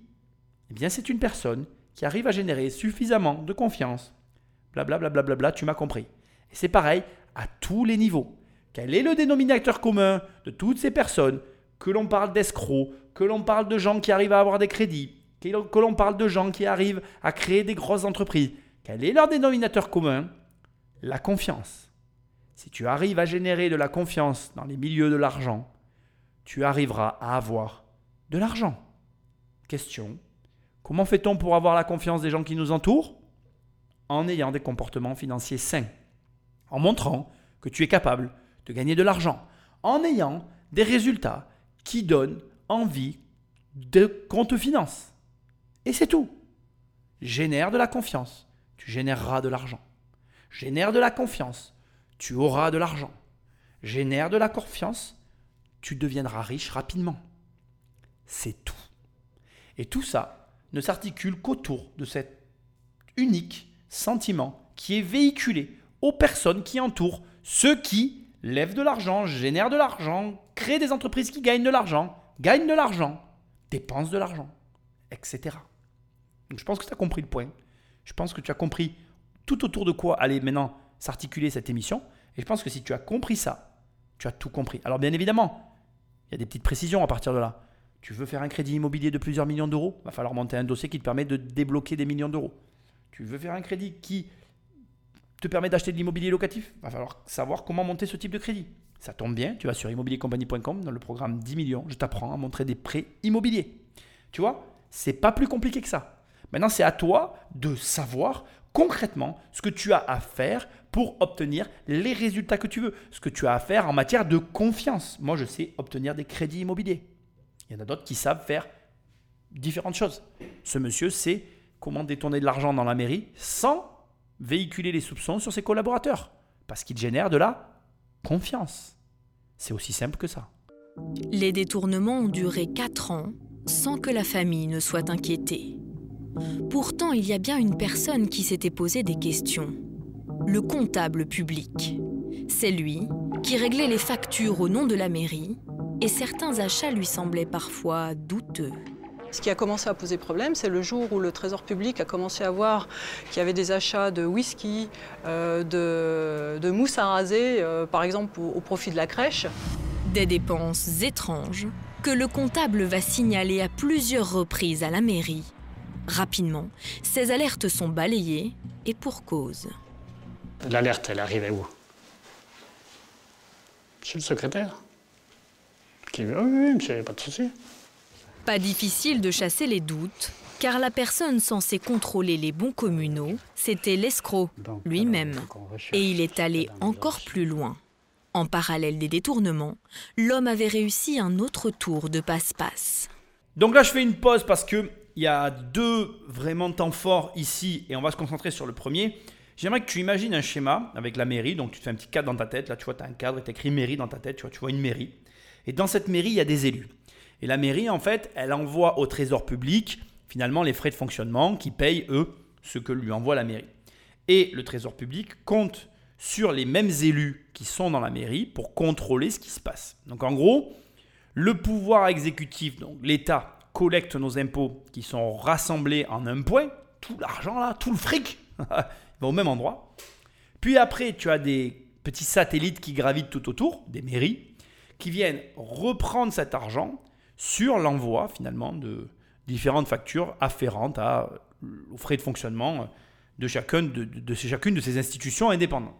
Eh bien, c'est une personne qui arrive à générer suffisamment de confiance. Blablabla, bla, bla, bla, tu m'as compris. Et c'est pareil à tous les niveaux. Quel est le dénominateur commun de toutes ces personnes que l'on parle d'escrocs, que l'on parle de gens qui arrivent à avoir des crédits, que l'on parle de gens qui arrivent à créer des grosses entreprises. Quel est leur dénominateur commun? La confiance. Si tu arrives à générer de la confiance dans les milieux de l'argent, tu arriveras à avoir de l'argent. Question. Comment fait-on pour avoir la confiance des gens qui nous entourent? En ayant des comportements financiers sains, en montrant que tu es capable de gagner de l'argent, en ayant des résultats qui donnent envie de qu'on te finance. Et c'est tout. Génère de la confiance, tu généreras de l'argent. Génère de la confiance, tu auras de l'argent. Génère de la confiance, tu deviendras riche rapidement. C'est tout. Et tout ça, ne s'articule qu'autour de cet unique sentiment qui est véhiculé aux personnes qui entourent ceux qui lèvent de l'argent, génèrent de l'argent, créent des entreprises qui gagnent de l'argent, gagnent de l'argent, dépensent de l'argent, etc. Donc je pense que tu as compris le point. Je pense que tu as compris tout autour de quoi allait maintenant s'articuler cette émission. Et je pense que si tu as compris ça, tu as tout compris. Alors bien évidemment, il y a des petites précisions à partir de là. Tu veux faire un crédit immobilier de plusieurs millions d'euros Va falloir monter un dossier qui te permet de débloquer des millions d'euros. Tu veux faire un crédit qui te permet d'acheter de l'immobilier locatif Va falloir savoir comment monter ce type de crédit. Ça tombe bien, tu vas sur immobiliercompagnie.com dans le programme 10 millions, je t'apprends à montrer des prêts immobiliers. Tu vois, c'est pas plus compliqué que ça. Maintenant, c'est à toi de savoir concrètement ce que tu as à faire pour obtenir les résultats que tu veux, ce que tu as à faire en matière de confiance. Moi, je sais obtenir des crédits immobiliers. Il y en a d'autres qui savent faire différentes choses. Ce monsieur sait comment détourner de l'argent dans la mairie sans véhiculer les soupçons sur ses collaborateurs. Parce qu'il génère de la confiance. C'est aussi simple que ça. Les détournements ont duré 4 ans sans que la famille ne soit inquiétée. Pourtant, il y a bien une personne qui s'était posé des questions. Le comptable public. C'est lui qui réglait les factures au nom de la mairie et certains achats lui semblaient parfois douteux. Ce qui a commencé à poser problème, c'est le jour où le Trésor public a commencé à voir qu'il y avait des achats de whisky, euh, de, mousse à raser, euh, par exemple au, profit de la crèche. Des dépenses étranges que le comptable va signaler à plusieurs reprises à la mairie. Rapidement, ces alertes sont balayées et pour cause. L'alerte, elle arrivait où? Chez le secrétaire? Oui, pas de souci. Pas difficile de chasser les doutes, car la personne censée contrôler les bons communaux, c'était l'escroc lui-même. Et il est allé encore plus loin. En parallèle des détournements, l'homme avait réussi un autre tour de passe-passe. Donc là, je fais une pause parce qu'il y a deux vraiment temps forts ici, et on va se concentrer sur le premier. J'aimerais que tu imagines un schéma avec la mairie. Donc, tu te fais un petit cadre dans ta tête. Là, tu vois, tu as un cadre et tu écrit mairie dans ta tête. Tu vois, tu vois une mairie. Et dans cette mairie, il y a des élus. Et la mairie, en fait, elle envoie au trésor public, finalement, les frais de fonctionnement qui payent, eux, ce que lui envoie la mairie. Et le trésor public compte sur les mêmes élus qui sont dans la mairie pour contrôler ce qui se passe. Donc, en gros, le pouvoir exécutif, donc l'État, collecte nos impôts qui sont rassemblés en un point, tout l'argent là, tout le fric, va au même endroit. Puis après, tu as des petits satellites qui gravitent tout autour, des mairies, qui viennent reprendre cet argent sur l'envoi finalement de différentes factures afférentes à, aux frais de fonctionnement de, chacune de, de, chacune de ces institutions indépendantes.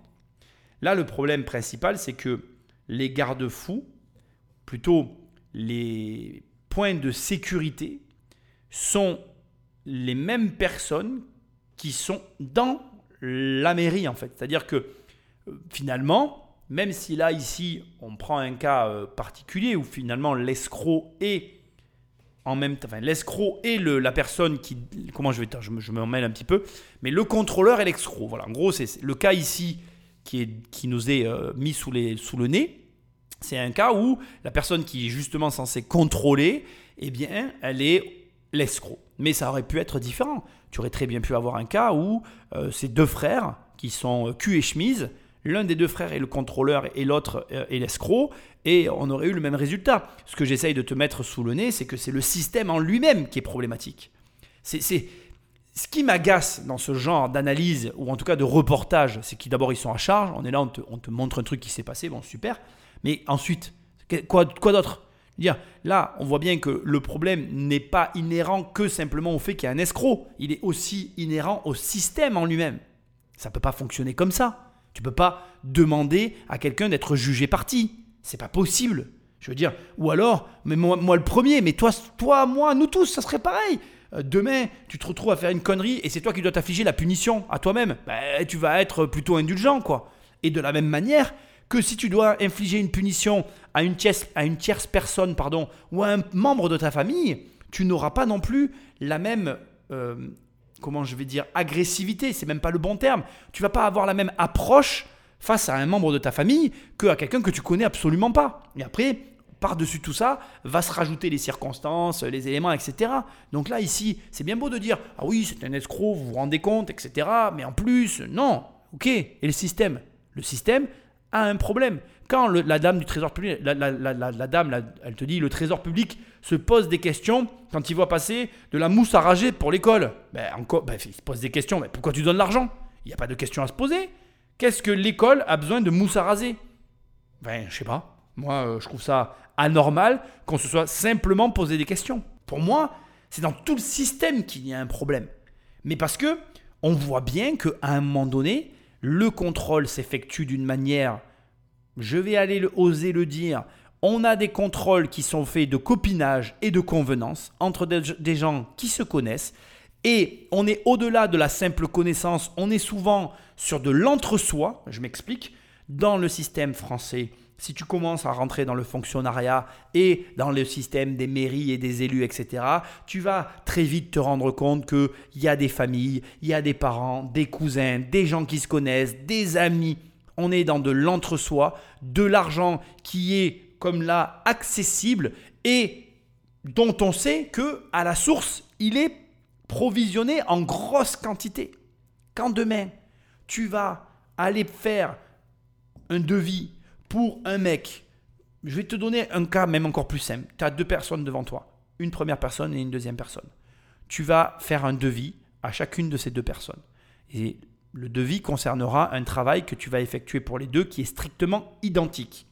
Là, le problème principal, c'est que les garde-fous, plutôt les points de sécurité, sont les mêmes personnes qui sont dans la mairie en fait. C'est-à-dire que euh, finalement, même si là ici on prend un cas euh, particulier où finalement l'escroc est en même temps, enfin l'escroc est le, la personne qui, comment je vais, je je me mêle un petit peu, mais le contrôleur est l'escroc. Voilà, en gros c'est le cas ici qui, qui nous est euh, mis sous, les, sous le nez. C'est un cas où la personne qui est justement censée contrôler, eh bien, elle est l'escroc. Mais ça aurait pu être différent. Tu aurais très bien pu avoir un cas où euh, ces deux frères, qui sont cul et chemise, l'un des deux frères est le contrôleur et l'autre euh, est l'escroc, et on aurait eu le même résultat. Ce que j'essaye de te mettre sous le nez, c'est que c'est le système en lui-même qui est problématique. C'est ce qui m'agace dans ce genre d'analyse, ou en tout cas de reportage, c'est qu'ils d'abord ils sont à charge, on est là, on te, on te montre un truc qui s'est passé, bon super, mais ensuite, quoi, quoi d'autre? Là, on voit bien que le problème n'est pas inhérent que simplement au fait qu'il y a un escroc. Il est aussi inhérent au système en lui-même. Ça ne peut pas fonctionner comme ça. Tu peux pas demander à quelqu'un d'être jugé parti. C'est pas possible. Je veux dire, ou alors, mais moi, le premier, mais toi, toi, moi, nous tous, ça serait pareil. Euh, demain, tu te retrouves à faire une connerie et c'est toi qui dois t'afficher la punition à toi-même. Ben, tu vas être plutôt indulgent, quoi. Et de la même manière, que si tu dois infliger une punition à une tierce, à une tierce personne pardon, ou à un membre de ta famille, tu n'auras pas non plus la même, euh, comment je vais dire, agressivité, c'est même pas le bon terme. Tu vas pas avoir la même approche face à un membre de ta famille qu'à quelqu'un que tu connais absolument pas. Et après, par-dessus tout ça, va se rajouter les circonstances, les éléments, etc. Donc là, ici, c'est bien beau de dire, ah oui, c'est un escroc, vous vous rendez compte, etc. Mais en plus, non, ok. Et le système? Le système, a un problème. Quand la dame du trésor public, la, dame, elle te dit, le trésor public se pose des questions quand il voit passer de la mousse à rager pour l'école. Ben, ben, il se pose des questions. Mais pourquoi tu donnes l'argent? Il n'y a pas de questions à se poser. Qu'est-ce que l'école a besoin de mousse à raser? Ben, je sais pas. Moi, euh, je trouve ça anormal qu'on se soit simplement posé des questions. Pour moi, c'est dans tout le système qu'il y a un problème. Mais parce que on voit bien qu'à un moment donné, le contrôle s'effectue d'une manière, je vais aller oser le dire, on a des contrôles qui sont faits de copinage et de convenance entre des gens qui se connaissent. Et on est au-delà de la simple connaissance, on est souvent sur de l'entre-soi, je m'explique, dans le système français si tu commences à rentrer dans le fonctionnariat et dans le système des mairies et des élus, etc., tu vas très vite te rendre compte qu'il y a des familles, il y a des parents, des cousins, des gens qui se connaissent, des amis. On est dans de l'entre-soi, de l'argent qui est comme là accessible et dont on sait que à la source, il est provisionné en grosse quantité. Quand demain, tu vas aller faire un devis pour un mec, je vais te donner un cas même encore plus simple. Tu as deux personnes devant toi, une première personne et une deuxième personne. Tu vas faire un devis à chacune de ces deux personnes. Et le devis concernera un travail que tu vas effectuer pour les deux qui est strictement identique.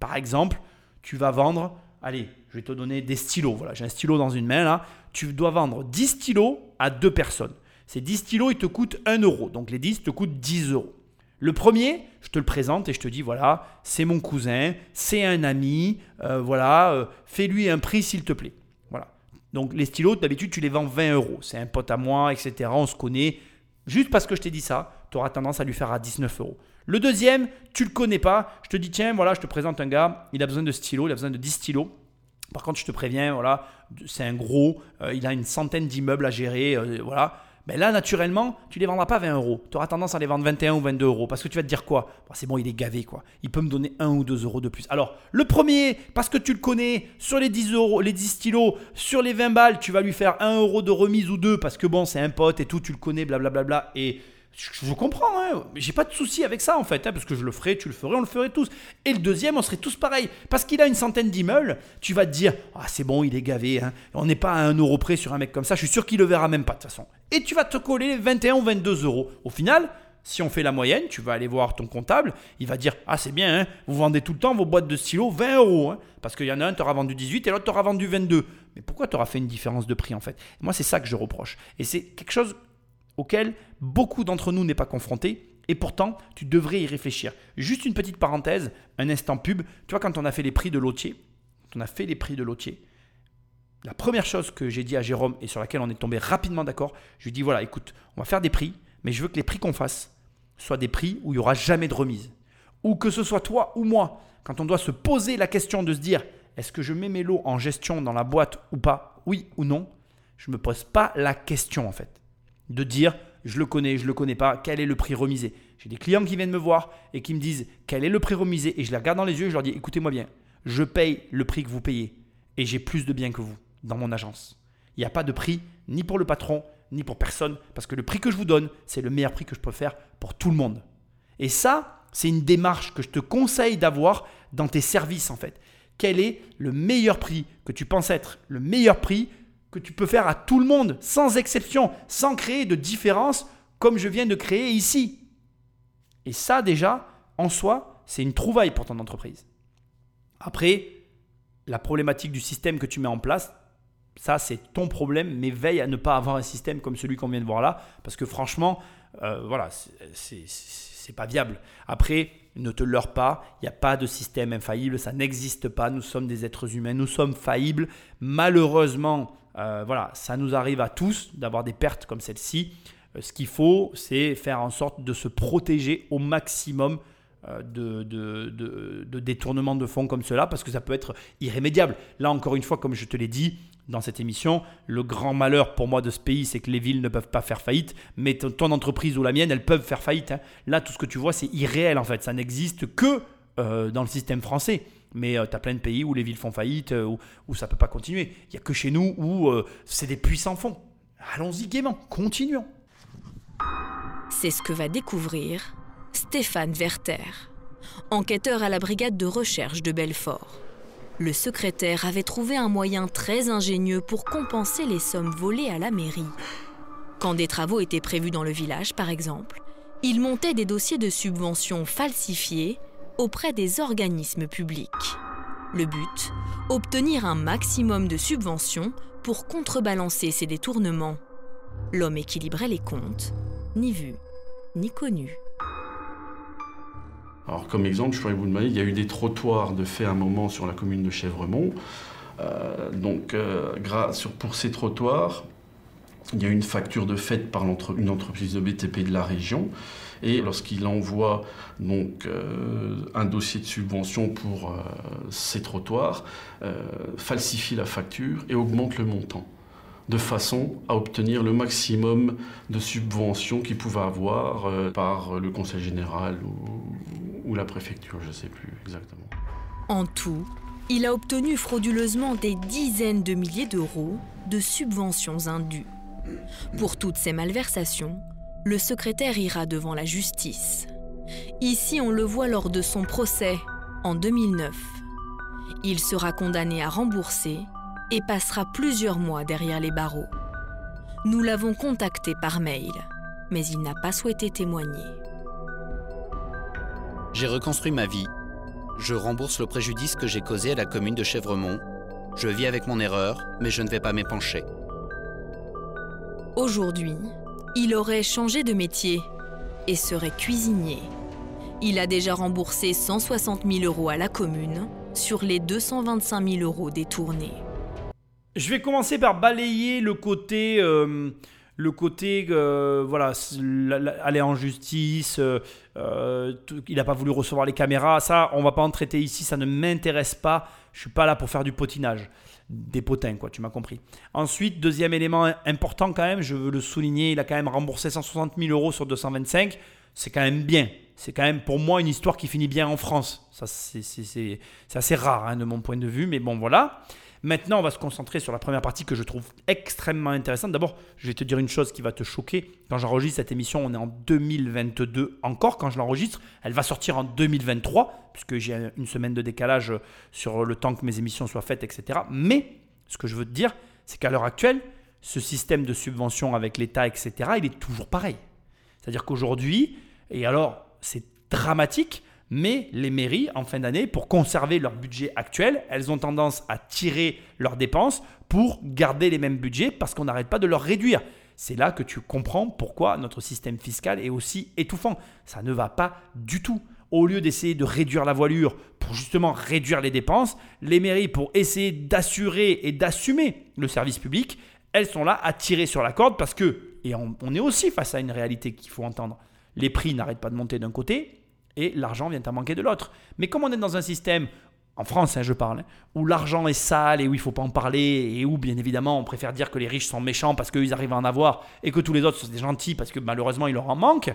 Par exemple, tu vas vendre, allez, je vais te donner des stylos. Voilà, j'ai un stylo dans une main là. Tu dois vendre 10 stylos à deux personnes. Ces 10 stylos, ils te coûtent 1 euro. Donc les 10 te coûtent 10 euros. Le premier, je te le présente et je te dis voilà, c'est mon cousin, c'est un ami, euh, voilà, euh, fais-lui un prix s'il te plaît. Voilà. Donc les stylos, d'habitude, tu les vends 20 euros. C'est un pote à moi, etc. On se connaît. Juste parce que je t'ai dit ça, tu auras tendance à lui faire à 19 euros. Le deuxième, tu le connais pas. Je te dis tiens, voilà, je te présente un gars, il a besoin de stylos, il a besoin de 10 stylos. Par contre, je te préviens, voilà, c'est un gros, euh, il a une centaine d'immeubles à gérer, voilà. Ben là, naturellement, tu les vendras pas 20 euros. Tu auras tendance à les vendre 21 ou 22 euros. Parce que tu vas te dire quoi? Bon, C'est bon, il est gavé, quoi. Il peut me donner 1 ou 2 euros de plus. Alors, le premier, parce que tu le connais, sur les 10 euros, les 10 stylos, sur les 20 balles, tu vas lui faire 1 euro de remise ou 2 parce que bon, c'est un pote et tout, tu le connais, blablabla. Et je, je comprends, hein. j'ai pas de souci avec ça en fait, hein, parce que je le ferai, tu le ferais, on le ferait tous. Et le deuxième, on serait tous pareils. Parce qu'il a une centaine d'immeubles, tu vas te dire, ah c'est bon, il est gavé, hein. on n'est pas à un euro près sur un mec comme ça, je suis sûr qu'il le verra même pas de toute façon. Et tu vas te coller 21 ou 22 euros. Au final, si on fait la moyenne, tu vas aller voir ton comptable, il va dire Ah, c'est bien, hein, vous vendez tout le temps vos boîtes de stylos 20 euros. parce qu'il y en a un, tu auras vendu 18 et l'autre, tu auras vendu 22. Mais pourquoi tu auras fait une différence de prix en fait? Moi, c'est ça que je reproche. Et c'est quelque chose auquel beaucoup d'entre nous n'est pas confronté. Et pourtant, tu devrais y réfléchir. Juste une petite parenthèse, un instant pub. Tu vois, quand on a fait les prix de quand on a fait les prix de la première chose que j'ai dit à Jérôme et sur laquelle on est tombé rapidement d'accord, je lui ai dit voilà, écoute, on va faire des prix, mais je veux que les prix qu'on fasse soient des prix où il n'y aura jamais de remise. Ou que ce soit toi ou moi, quand on doit se poser la question de se dire est-ce que je mets mes lots en gestion dans la boîte ou pas, oui ou non, je ne me pose pas la question en fait. De dire je le connais, je le connais pas, quel est le prix remisé. J'ai des clients qui viennent me voir et qui me disent quel est le prix remisé? Et je les regarde dans les yeux et je leur dis écoutez-moi bien, je paye le prix que vous payez et j'ai plus de biens que vous dans mon agence. Il n'y a pas de prix ni pour le patron ni pour personne parce que le prix que je vous donne, c'est le meilleur prix que je peux faire pour tout le monde. Et ça, c'est une démarche que je te conseille d'avoir dans tes services en fait. Quel est le meilleur prix que tu penses être? Le meilleur prix que tu peux faire à tout le monde, sans exception, sans créer de différence comme je viens de créer ici. Et ça déjà, en soi, c'est une trouvaille pour ton entreprise. Après, la problématique du système que tu mets en place, ça c'est ton problème, mais veille à ne pas avoir un système comme celui qu'on vient de voir là, parce que franchement, euh, voilà, c'est pas viable. Après, ne te leurre pas, il n'y a pas de système infaillible, ça n'existe pas, nous sommes des êtres humains, nous sommes faillibles. Malheureusement, euh, voilà, ça nous arrive à tous d'avoir des pertes comme celle-ci. Euh, ce qu'il faut, c'est faire en sorte de se protéger au maximum euh, de, de, de, de détournements de fonds comme cela, parce que ça peut être irrémédiable. Là, encore une fois, comme je te l'ai dit dans cette émission, le grand malheur pour moi de ce pays, c'est que les villes ne peuvent pas faire faillite, mais ton, entreprise ou la mienne, elles peuvent faire faillite. hein. Là, tout ce que tu vois, c'est irréel en fait. Ça n'existe que dans le système français. Mais tu as plein de pays où les villes font faillite, euh, où, ça ne peut pas continuer. Il n'y a que chez nous où euh, c'est des puissants fonds. Allons-y gaiement, continuons. C'est ce que va découvrir Stéphane Werther, enquêteur à la brigade de recherche de Belfort. Le secrétaire avait trouvé un moyen très ingénieux pour compenser les sommes volées à la mairie. Quand des travaux étaient prévus dans le village, par exemple, il montait des dossiers de subventions falsifiés auprès des organismes publics. Le but Obtenir un maximum de subventions pour contrebalancer ces détournements. L'homme équilibrait les comptes, ni vu, ni connu. Alors, comme exemple, je pourrais vous demander, il y a eu des trottoirs de fait à un moment sur la commune de Chèvremont. Euh, donc, euh, pour ces trottoirs, il y a une facture de fait par une entreprise de BTP de la région. Et lorsqu'il envoie donc, euh, un dossier de subvention pour euh, ces trottoirs, euh, falsifie la facture et augmente le montant, de façon à obtenir le maximum de subventions qu'il pouvait avoir euh, par le Conseil général ou, ou la préfecture, je ne sais plus exactement. En tout, il a obtenu frauduleusement des dizaines de milliers d'euros de subventions indues. Pour toutes ces malversations, le secrétaire ira devant la justice. Ici, on le voit lors de son procès en 2009. Il sera condamné à rembourser et passera plusieurs mois derrière les barreaux. Nous l'avons contacté par mail, mais il n'a pas souhaité témoigner. J'ai reconstruit ma vie. Je rembourse le préjudice que j'ai causé à la commune de Chèvremont. Je vis avec mon erreur, mais je ne vais pas m'épancher. Aujourd'hui, il aurait changé de métier et serait cuisinier. Il a déjà remboursé 160 000 euros à la commune sur les 225 000 euros détournés. Je vais commencer par balayer le côté, euh, le côté, euh, voilà, aller en justice. euh, il n'a pas voulu recevoir les caméras. Ça, on va pas en traiter ici. Ça ne m'intéresse pas. Je suis pas là pour faire du potinage. Des potins, quoi, tu m'as compris. Ensuite, deuxième élément important quand même, je veux le souligner, il a quand même remboursé 160 000 euros sur 225. C'est quand même bien. C'est quand même pour moi une histoire qui finit bien en France. Ça, c'est assez rare hein, de mon point de vue, mais bon, voilà. Maintenant, on va se concentrer sur la première partie que je trouve extrêmement intéressante. D'abord, je vais te dire une chose qui va te choquer. Quand j'enregistre cette émission, on est en 2022 encore. Quand je l'enregistre, elle va sortir en 2023, puisque j'ai une semaine de décalage sur le temps que mes émissions soient faites, etc. Mais ce que je veux te dire, c'est qu'à l'heure actuelle, ce système de subvention avec l'État, etc., il est toujours pareil. C'est-à-dire qu'aujourd'hui, et alors c'est dramatique, mais les mairies, en fin d'année, pour conserver leur budget actuel, elles ont tendance à tirer leurs dépenses pour garder les mêmes budgets parce qu'on n'arrête pas de leur réduire. C'est là que tu comprends pourquoi notre système fiscal est aussi étouffant. Ça ne va pas du tout. Au lieu d'essayer de réduire la voilure pour justement réduire les dépenses, les mairies, pour essayer d'assurer et d'assumer le service public, elles sont là à tirer sur la corde parce que, et on, on est aussi face à une réalité qu'il faut entendre, les prix n'arrêtent pas de monter d'un côté, et l'argent vient à manquer de l'autre. Mais comme on est dans un système, en France hein, je parle, hein, où l'argent est sale et où il ne faut pas en parler, et où bien évidemment on préfère dire que les riches sont méchants parce qu'ils arrivent à en avoir, et que tous les autres sont des gentils parce que malheureusement il leur en manque,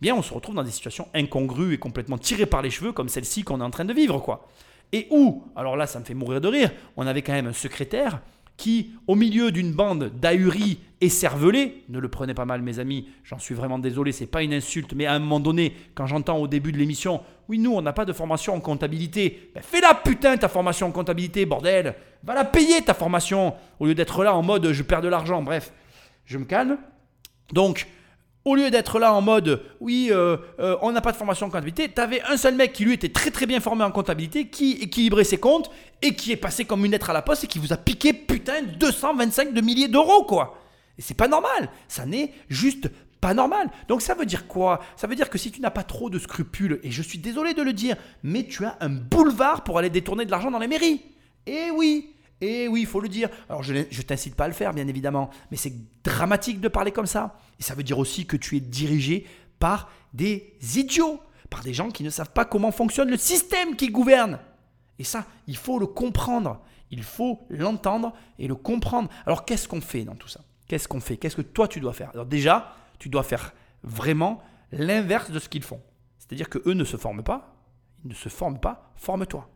bien on se retrouve dans des situations incongrues et complètement tirées par les cheveux comme celle-ci qu'on est en train de vivre. quoi. Et où, alors là ça me fait mourir de rire, on avait quand même un secrétaire qui, au milieu d'une bande d'ahuris et cervelés, ne le prenez pas mal mes amis, j'en suis vraiment désolé, c'est pas une insulte, mais à un moment donné, quand j'entends au début de l'émission, oui nous on n'a pas de formation en comptabilité, ben fais-la putain ta formation en comptabilité, bordel, va la payer ta formation, au lieu d'être là en mode je perds de l'argent, bref, je me calme. Donc, au lieu d'être là en mode oui, euh, euh, on n'a pas de formation en comptabilité, tu avais un seul mec qui lui était très très bien formé en comptabilité, qui équilibrait ses comptes et qui est passé comme une lettre à la poste et qui vous a piqué putain 225 de milliers d'euros quoi. Et c'est pas normal, ça n'est juste pas normal. Donc ça veut dire quoi? Ça veut dire que si tu n'as pas trop de scrupules, et je suis désolé de le dire, mais tu as un boulevard pour aller détourner de l'argent dans les mairies. Eh oui, et oui, il faut le dire. Alors, je ne t'incite pas à le faire, bien évidemment, mais c'est dramatique de parler comme ça. Et ça veut dire aussi que tu es dirigé par des idiots, par des gens qui ne savent pas comment fonctionne le système qui gouverne. Et ça, il faut le comprendre. Il faut l'entendre et le comprendre. Alors, qu'est-ce qu'on fait dans tout ça? Qu'est-ce qu'on fait? Qu'est-ce que toi, tu dois faire? Alors, déjà, tu dois faire vraiment l'inverse de ce qu'ils font. C'est-à-dire qu'eux ne se forment pas. Ils ne se forment pas. Forme-toi.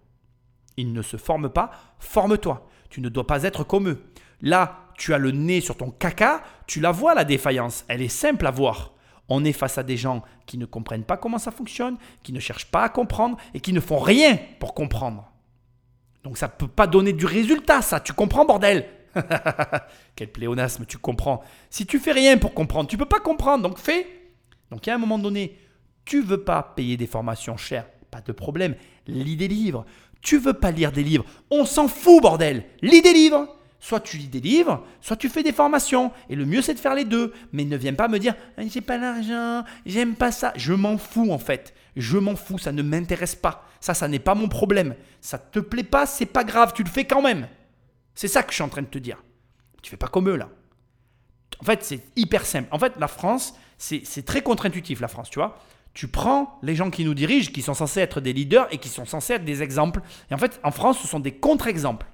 Ils ne se forment pas. Forme-toi. Tu ne dois pas être comme eux. Là, tu as le nez sur ton caca, tu la vois la défaillance. Elle est simple à voir. On est face à des gens qui ne comprennent pas comment ça fonctionne, qui ne cherchent pas à comprendre et qui ne font rien pour comprendre. Donc ça ne peut pas donner du résultat, ça. Tu comprends, bordel Quel pléonasme, tu comprends. Si tu fais rien pour comprendre, tu peux pas comprendre, donc fais. Donc à un moment donné, tu veux pas payer des formations chères, pas de problème. Lis des livres, tu veux pas lire des livres On s'en fout, bordel Lis des livres Soit tu lis des livres, soit tu fais des formations. Et le mieux, c'est de faire les deux. Mais ne viens pas me dire ah, j'ai pas l'argent, j'aime pas ça. Je m'en fous, en fait. Je m'en fous, ça ne m'intéresse pas. Ça, ça n'est pas mon problème. Ça te plaît pas, c'est pas grave, tu le fais quand même. C'est ça que je suis en train de te dire. Tu fais pas comme eux, là. En fait, c'est hyper simple. En fait, la France, c'est très contre-intuitif, la France, tu vois tu prends les gens qui nous dirigent, qui sont censés être des leaders et qui sont censés être des exemples. Et en fait, en France, ce sont des contre-exemples.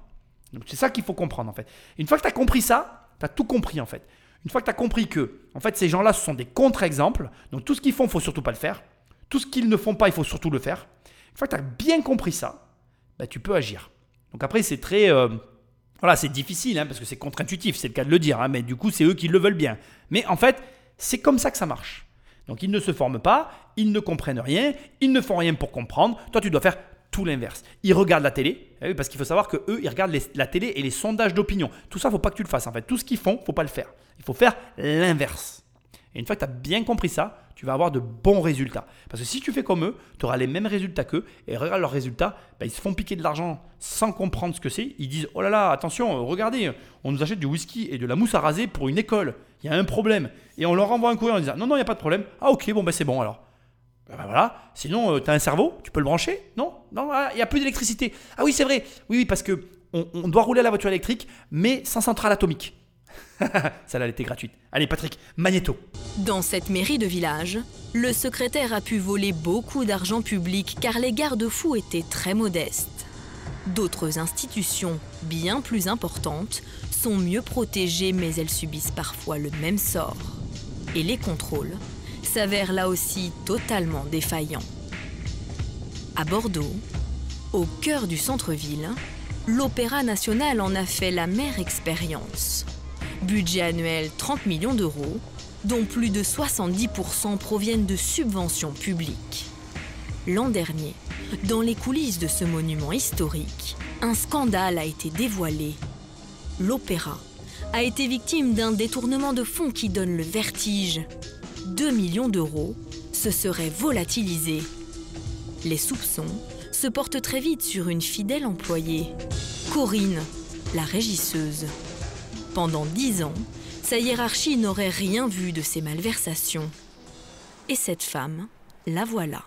Donc c'est ça qu'il faut comprendre en fait. Une fois que tu as compris ça, tu as tout compris en fait. Une fois que tu as compris que en fait ces gens-là ce sont des contre-exemples, donc tout ce qu'ils font, il faut surtout pas le faire. Tout ce qu'ils ne font pas, il faut surtout le faire. Une fois que tu as bien compris ça, bah, tu peux agir. Donc après c'est très euh, voilà, c'est difficile hein, parce que c'est contre-intuitif, c'est le cas de le dire, hein, mais du coup c'est eux qui le veulent bien. Mais en fait, c'est comme ça que ça marche. Donc ils ne se forment pas, ils ne comprennent rien, ils ne font rien pour comprendre. Toi, tu dois faire tout l'inverse. Ils regardent la télé, eh parce qu'il faut savoir que eux, ils regardent la télé et les sondages d'opinion. Tout ça, faut pas que tu le fasses. En fait, tout ce qu'ils font, faut pas le faire. Il faut faire l'inverse. Et une fois que tu as bien compris ça, tu vas avoir de bons résultats. Parce que si tu fais comme eux, tu auras les mêmes résultats qu'eux. Et regarde leurs résultats, bah, ils se font piquer de l'argent sans comprendre ce que c'est. Ils disent Oh là là, attention, euh, regardez, on nous achète du whisky et de la mousse à raser pour une école. Il y a un problème. Et on leur envoie un courrier en disant Non, non, il n'y a pas de problème. Ah, ok, bon, ben c'est bon alors. Ben, voilà. Sinon, euh, tu as un cerveau, tu peux le brancher Non? Non, ah, il n'y a plus d'électricité. Ah oui, c'est vrai. Oui, oui, parce que on, doit rouler à la voiture électrique, mais sans centrale atomique. Celle-là, elle était gratuite. Allez, Patrick, magnéto. Dans cette mairie de village, le secrétaire a pu voler beaucoup d'argent public car les garde-fous étaient très modestes. D'autres institutions, bien plus importantes, sont mieux protégées mais elles subissent parfois le même sort. Et les contrôles s'avèrent là aussi totalement défaillants. À Bordeaux, au cœur du centre-ville, l'Opéra national en a fait la mère expérience. Budget annuel 30 millions d'euros, dont plus de 70% proviennent de subventions publiques. L'an dernier, dans les coulisses de ce monument historique, un scandale a été dévoilé. L'opéra a été victime d'un détournement de fonds qui donne le vertige. 2 millions d'euros se seraient volatilisés. Les soupçons se portent très vite sur une fidèle employée, Corinne, la régisseuse. Pendant dix ans, sa hiérarchie n'aurait rien vu de ces malversations. Et cette femme, la voilà.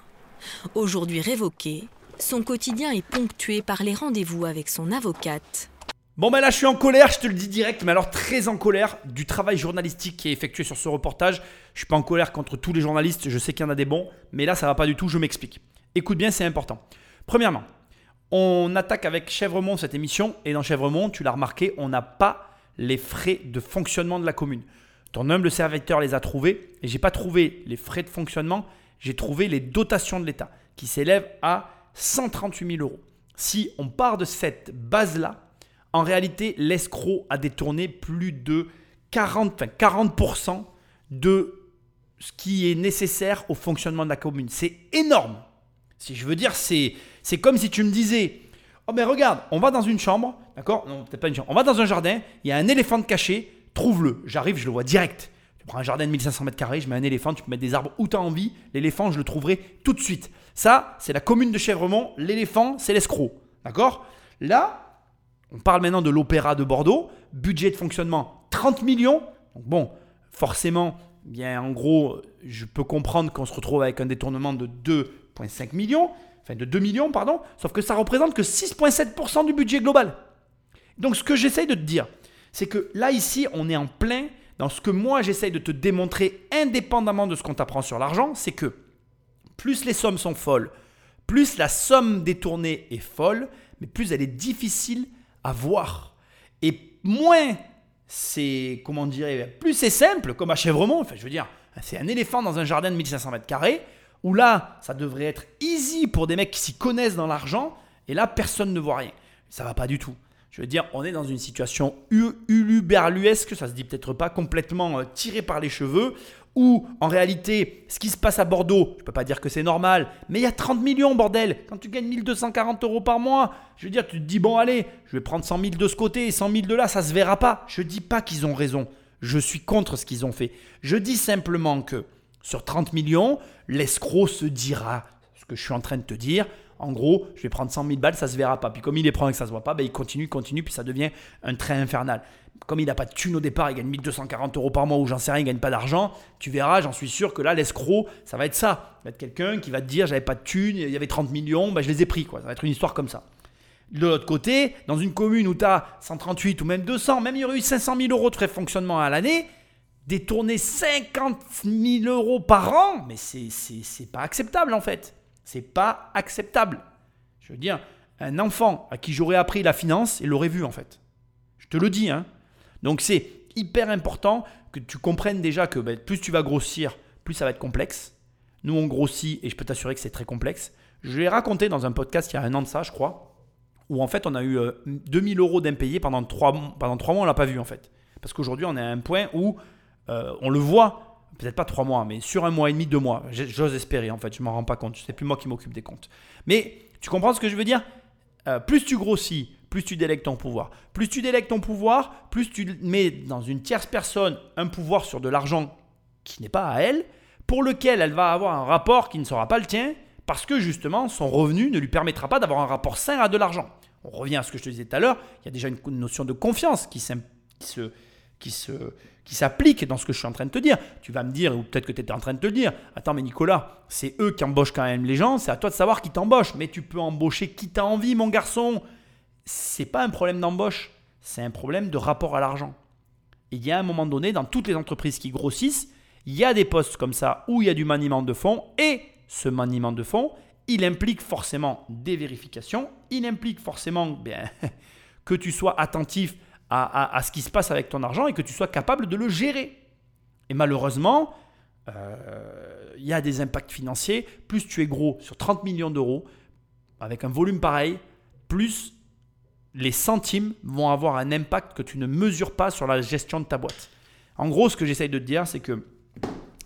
Aujourd'hui révoquée, son quotidien est ponctué par les rendez-vous avec son avocate. Bon ben là je suis en colère, je te le dis direct, mais alors très en colère du travail journalistique qui est effectué sur ce reportage. Je suis pas en colère contre tous les journalistes, je sais qu'il y en a des bons, mais là ça va pas du tout, je m'explique. Écoute bien, c'est important. Premièrement, on attaque avec Chèvremont cette émission, et dans Chèvremont, tu l'as remarqué, on n'a pas les frais de fonctionnement de la commune. Ton humble serviteur les a trouvés, et j'ai pas trouvé les frais de fonctionnement, j'ai trouvé les dotations de l'État, qui s'élèvent à 138 000 euros. Si on part de cette base-là, en réalité, l'escroc a détourné plus de 40, 40% de ce qui est nécessaire au fonctionnement de la commune. C'est énorme. Si je veux dire, c'est, comme si tu me disais Oh, mais regarde, on va dans une chambre, d'accord? Non, peut-être pas une chambre. On va dans un jardin, il y a un éléphant caché, trouve-le. J'arrive, je le vois direct. Tu prends un jardin de 1500 mètres carrés, je mets un éléphant, tu peux mettre des arbres où tu as envie. L'éléphant, je le trouverai tout de suite. Ça, c'est la commune de Chèvremont. L'éléphant, c'est l'escroc. D'accord? Là, on parle maintenant de l'Opéra de Bordeaux. Budget de fonctionnement 30 millions. Donc bon, forcément, bien en gros, je peux comprendre qu'on se retrouve avec un détournement de 2,5 millions enfin de 2 millions, pardon, sauf que ça représente que 6,7% du budget global. Donc ce que j'essaye de te dire, c'est que là, ici, on est en plein dans ce que moi, j'essaye de te démontrer indépendamment de ce qu'on t'apprend sur l'argent, c'est que plus les sommes sont folles, plus la somme détournée est folle, mais plus elle est difficile à voir. Et moins c'est, comment dire, plus c'est simple, comme à Chèvremont, enfin je veux dire, c'est un éléphant dans un jardin de 1500 mètres carrés, où là, ça devrait être easy pour des mecs qui s'y connaissent dans l'argent, et là, personne ne voit rien. Ça va pas du tout. Je veux dire, on est dans une situation uluberluesque, ça se dit peut-être pas complètement euh, tiré par les cheveux, où en réalité, ce qui se passe à Bordeaux, je peux pas dire que c'est normal, mais il y a 30 millions, bordel. Quand tu gagnes 1240 euros par mois, je veux dire, tu te dis, bon, allez, je vais prendre 100 000 de ce côté et 100 000 de là, ça se verra pas. Je dis pas qu'ils ont raison. Je suis contre ce qu'ils ont fait. Je dis simplement que sur 30 millions, l'escroc se dira ce que je suis en train de te dire. En gros, je vais prendre 100 000 balles, ça se verra pas. Puis comme il les prend et que ça se voit pas, ben il continue, continue, puis ça devient un train infernal. Comme il n'a pas de thune au départ, il gagne 1240 euros par mois ou j'en sais rien, il gagne pas d'argent. Tu verras, j'en suis sûr que là, l'escroc, ça va être ça. Ça va être quelqu'un qui va te dire, j'avais pas de thune, il y avait 30 millions, ben je les ai pris. Quoi. Ça va être une histoire comme ça. De l'autre côté, dans une commune où tu as 138 ou même 200, même il y aurait eu 500 000 euros de frais de fonctionnement à l'année, détourner 50 000 euros par an, mais c'est pas acceptable en fait. C'est pas acceptable. Je veux dire, un enfant à qui j'aurais appris la finance, il l'aurait vu en fait. Je te le dis. Hein. Donc c'est hyper important que tu comprennes déjà que ben, plus tu vas grossir, plus ça va être complexe. Nous, on grossit et je peux t'assurer que c'est très complexe. Je l'ai raconté dans un podcast il y a un an de ça, je crois, où en fait on a eu 2000 euh, euros d'impayés pendant 3, pendant 3 mois, on l'a pas vu en fait. Parce qu'aujourd'hui, on est à un point où euh, on le voit, peut-être pas trois mois, mais sur un mois et demi, deux mois. J'ose espérer, en fait, je m'en rends pas compte. C'est plus moi qui m'occupe des comptes. Mais tu comprends ce que je veux dire? Euh, Plus tu grossis, plus tu délègues ton pouvoir. Plus tu délègues ton pouvoir, plus tu mets dans une tierce personne un pouvoir sur de l'argent qui n'est pas à elle, pour lequel elle va avoir un rapport qui ne sera pas le tien, parce que justement, son revenu ne lui permettra pas d'avoir un rapport sain à de l'argent. On revient à ce que je te disais tout à l'heure, il y a déjà une notion de confiance qui, se, qui se, qui s'applique dans ce que je suis en train de te dire. Tu vas me dire, ou peut-être que tu étais en train de te dire, attends mais Nicolas, c'est eux qui embauchent quand même les gens, c'est à toi de savoir qui t'embauche. Mais tu peux embaucher qui t'a envie, mon garçon. C'est pas un problème d'embauche, c'est un problème de rapport à l'argent. Il y a un moment donné, dans toutes les entreprises qui grossissent, il y a des postes comme ça où il y a du maniement de fonds, et ce maniement de fonds, il implique forcément des vérifications, il implique forcément bien, que tu sois attentif à, ce qui se passe avec ton argent et que tu sois capable de le gérer. Et malheureusement, euh, il y a des impacts financiers. Plus tu es gros sur 30 millions d'euros, avec un volume pareil, plus les centimes vont avoir un impact que tu ne mesures pas sur la gestion de ta boîte. En gros, ce que j'essaye de te dire, c'est que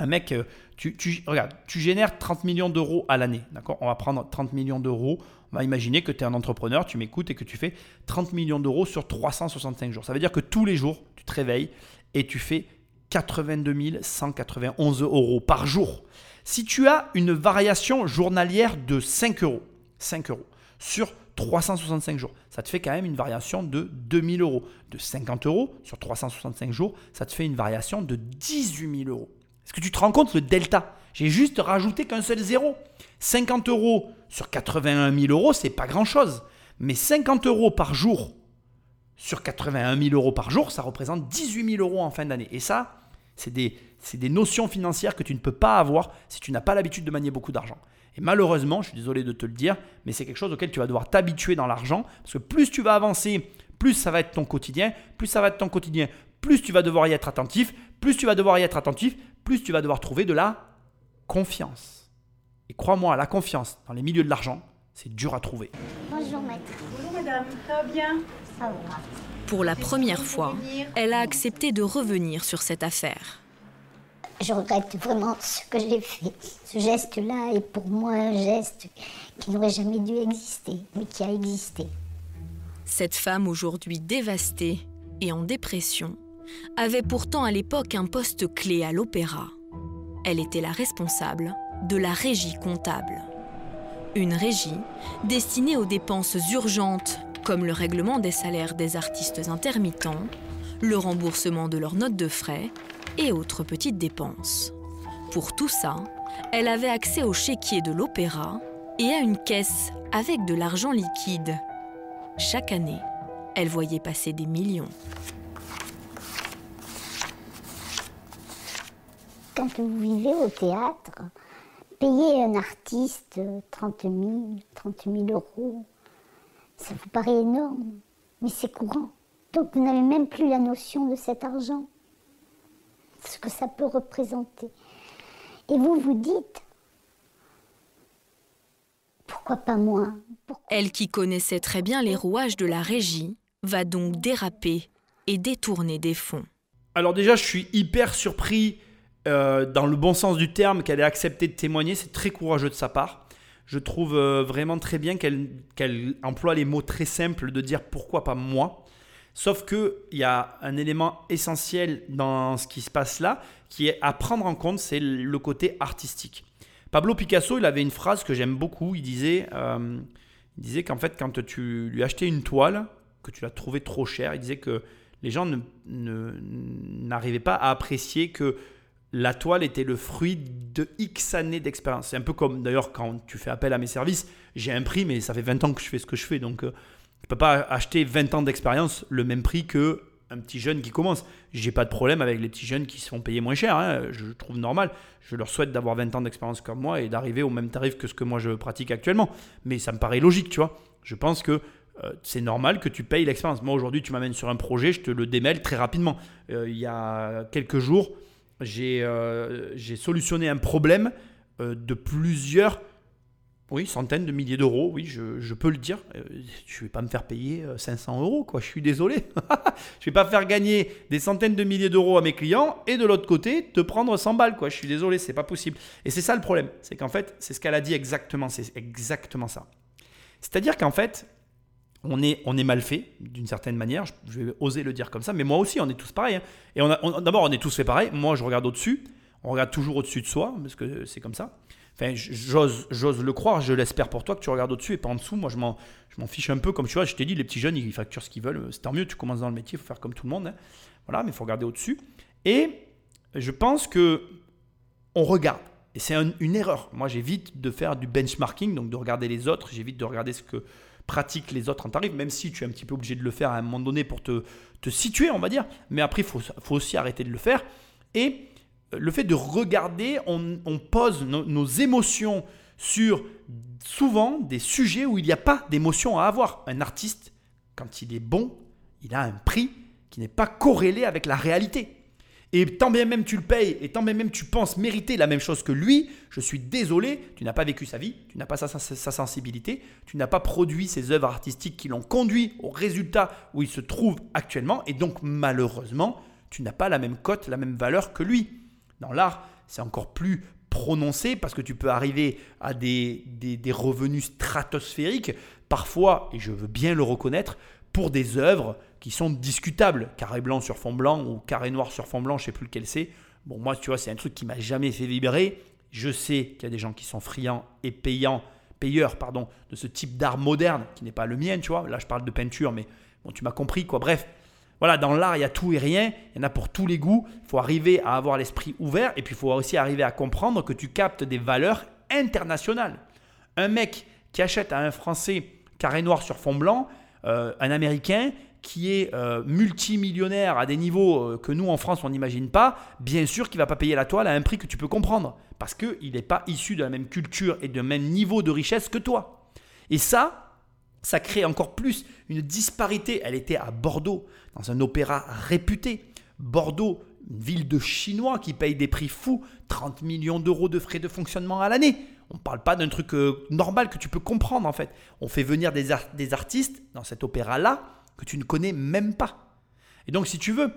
mec, euh, tu génères 30 millions d'euros à l'année. D'accord? On va prendre 30 millions d'euros. On va imaginer que tu es un entrepreneur, tu m'écoutes et que tu fais 30 millions d'euros sur 365 jours. Ça veut dire que tous les jours, tu te réveilles et tu fais 82 191 euros par jour. Si tu as une variation journalière de 5 euros, 5 euros sur 365 jours, ça te fait quand même une variation de 2000 euros. De 50 euros sur 365 jours, ça te fait une variation de 18 000 euros. Est-ce que tu te rends compte le delta? J'ai juste rajouté qu'un seul zéro. 50 euros sur 81 000 euros, c'est pas grand-chose. Mais 50 euros par jour sur 81 000 euros par jour, ça représente 18 000 euros en fin d'année. Et ça, c'est des, des notions financières que tu ne peux pas avoir si tu n'as pas l'habitude de manier beaucoup d'argent. Et malheureusement, je suis désolé de te le dire, mais c'est quelque chose auquel tu vas devoir t'habituer dans l'argent, parce que plus tu vas avancer, plus ça va être ton quotidien, plus ça va être ton quotidien, plus tu vas devoir y être attentif, plus tu vas devoir y être attentif, plus tu vas devoir trouver de la confiance. Et crois-moi, la confiance dans les milieux de l'argent, c'est dur à trouver. Bonjour maître. Bonjour madame, ça va bien? Ça va. Pour la première fois, elle a accepté de revenir sur cette affaire. Je regrette vraiment ce que j'ai fait. Ce geste-là est pour moi un geste qui n'aurait jamais dû exister, mais qui a existé. Cette femme aujourd'hui dévastée et en dépression avait pourtant à l'époque un poste clé à l'opéra. Elle était la responsable de la régie comptable. Une régie destinée aux dépenses urgentes comme le règlement des salaires des artistes intermittents, le remboursement de leurs notes de frais et autres petites dépenses. Pour tout ça, elle avait accès au chéquier de l'opéra et à une caisse avec de l'argent liquide. Chaque année, elle voyait passer des millions. quand vous vivez au théâtre, payer un artiste 30 000, 30 000 euros, ça vous paraît énorme, mais c'est courant. Donc vous n'avez même plus la notion de cet argent, ce que ça peut représenter. Et vous vous dites, pourquoi pas moi? Elle qui connaissait très bien les rouages de la régie va donc déraper et détourner des fonds. Alors déjà, je suis hyper surpris euh, dans le bon sens du terme, qu'elle ait accepté de témoigner. C'est très courageux de sa part. Je trouve euh, vraiment très bien qu'elle emploie les mots très simples de dire pourquoi pas moi. Sauf qu'il y a un élément essentiel dans ce qui se passe là, qui est à prendre en compte, c'est le côté artistique. Pablo Picasso, il avait une phrase que j'aime beaucoup. Il disait, euh, disait qu'en fait, quand tu lui achetais une toile, que tu l'as trouvée trop chère, il disait que les gens n'arrivaient pas à apprécier que la toile était le fruit de X années d'expérience. C'est un peu comme d'ailleurs quand tu fais appel à mes services, j'ai un prix, mais ça fait 20 ans que je fais ce que je fais. Donc, euh, peux pas acheter 20 ans d'expérience le même prix que un petit jeune qui commence. J'ai pas de problème avec les petits jeunes qui se font payer moins cher. Hein. Je trouve normal. Je leur souhaite d'avoir 20 ans d'expérience comme moi et d'arriver au même tarif que ce que moi je pratique actuellement. Mais ça me paraît logique, tu vois. Je pense que euh, c'est normal que tu payes l'expérience. Moi aujourd'hui, tu m'amènes sur un projet, je te le démêle très rapidement. Euh, il y a quelques jours, euh, j'ai solutionné un problème euh, de plusieurs oui, centaines de milliers d'euros, oui, je, peux le dire. Euh, je ne vais pas me faire payer 500 euros, quoi. Je suis désolé. je vais pas faire gagner des centaines de milliers d'euros à mes clients et de l'autre côté, te prendre 100 balles, quoi. Je suis désolé, c'est pas possible. Et c'est ça le problème. C'est qu'en fait, c'est ce qu'elle a dit exactement. C'est exactement ça. C'est-à-dire qu'en fait, on est, mal fait d'une certaine manière, je vais oser le dire comme ça, mais moi aussi on est tous pareils. Hein. Et d'abord on est tous fait pareil, moi je regarde au-dessus, on regarde toujours au-dessus de soi, parce que c'est comme ça. J'ose, le croire, je l'espère pour toi que tu regardes au-dessus et pas en dessous. Moi je m'en, je m'en fiche un peu, comme tu vois, je t'ai dit, les petits jeunes ils facturent ce qu'ils veulent, c'est tant mieux, tu commences dans le métier, il faut faire comme tout le monde. Hein. Voilà, mais il faut regarder au-dessus. Et je pense que on regarde. Et c'est une erreur. Moi j'évite de faire du benchmarking, donc de regarder les autres, j'évite de regarder ce que pratique les autres en tarif, même si tu es un petit peu obligé de le faire à un moment donné pour te, te situer, on va dire. Mais après, il faut, faut, aussi arrêter de le faire. Et le fait de regarder, on, pose nos émotions sur souvent des sujets où il n'y a pas d'émotion à avoir. Un artiste, quand il est bon, il a un prix qui n'est pas corrélé avec la réalité. Et tant bien même tu le payes, et tant bien même tu penses mériter la même chose que lui, je suis désolé, tu n'as pas vécu sa vie, tu n'as pas sa, sa, sensibilité, tu n'as pas produit ses œuvres artistiques qui l'ont conduit au résultat où il se trouve actuellement, et donc malheureusement, tu n'as pas la même cote, la même valeur que lui. Dans l'art, c'est encore plus prononcé parce que tu peux arriver à des, des, revenus stratosphériques, parfois, et je veux bien le reconnaître, pour des œuvres qui sont discutables. Carré blanc sur fond blanc ou carré noir sur fond blanc, je sais plus lequel c'est. Bon, moi, tu vois, c'est un truc qui m'a jamais fait vibrer. Je sais qu'il y a des gens qui sont friands et payants, payeurs, pardon, de ce type d'art moderne qui n'est pas le mien, tu vois. Là, je parle de peinture, mais bon, tu m'as compris, quoi. Bref, voilà, dans l'art, il y a tout et rien. Il y en a pour tous les goûts. Il faut arriver à avoir l'esprit ouvert et puis il faut aussi arriver à comprendre que tu captes des valeurs internationales. Un mec qui achète à un Français carré noir sur fond blanc, euh, un Américain qui est euh, multimillionnaire à des niveaux euh, que nous en France on n'imagine pas, bien sûr qu'il ne va pas payer la toile à un prix que tu peux comprendre. Parce qu'il n'est pas issu de la même culture et de même niveau de richesse que toi. Et ça, ça crée encore plus une disparité. Elle était à Bordeaux, dans un opéra réputé. Bordeaux, une ville de Chinois qui paye des prix fous, 30 millions d'euros de frais de fonctionnement à l'année. On ne parle pas d'un truc euh, normal que tu peux comprendre en fait. On fait venir des, des artistes dans cet opéra-là que tu ne connais même pas. Et donc, si tu veux,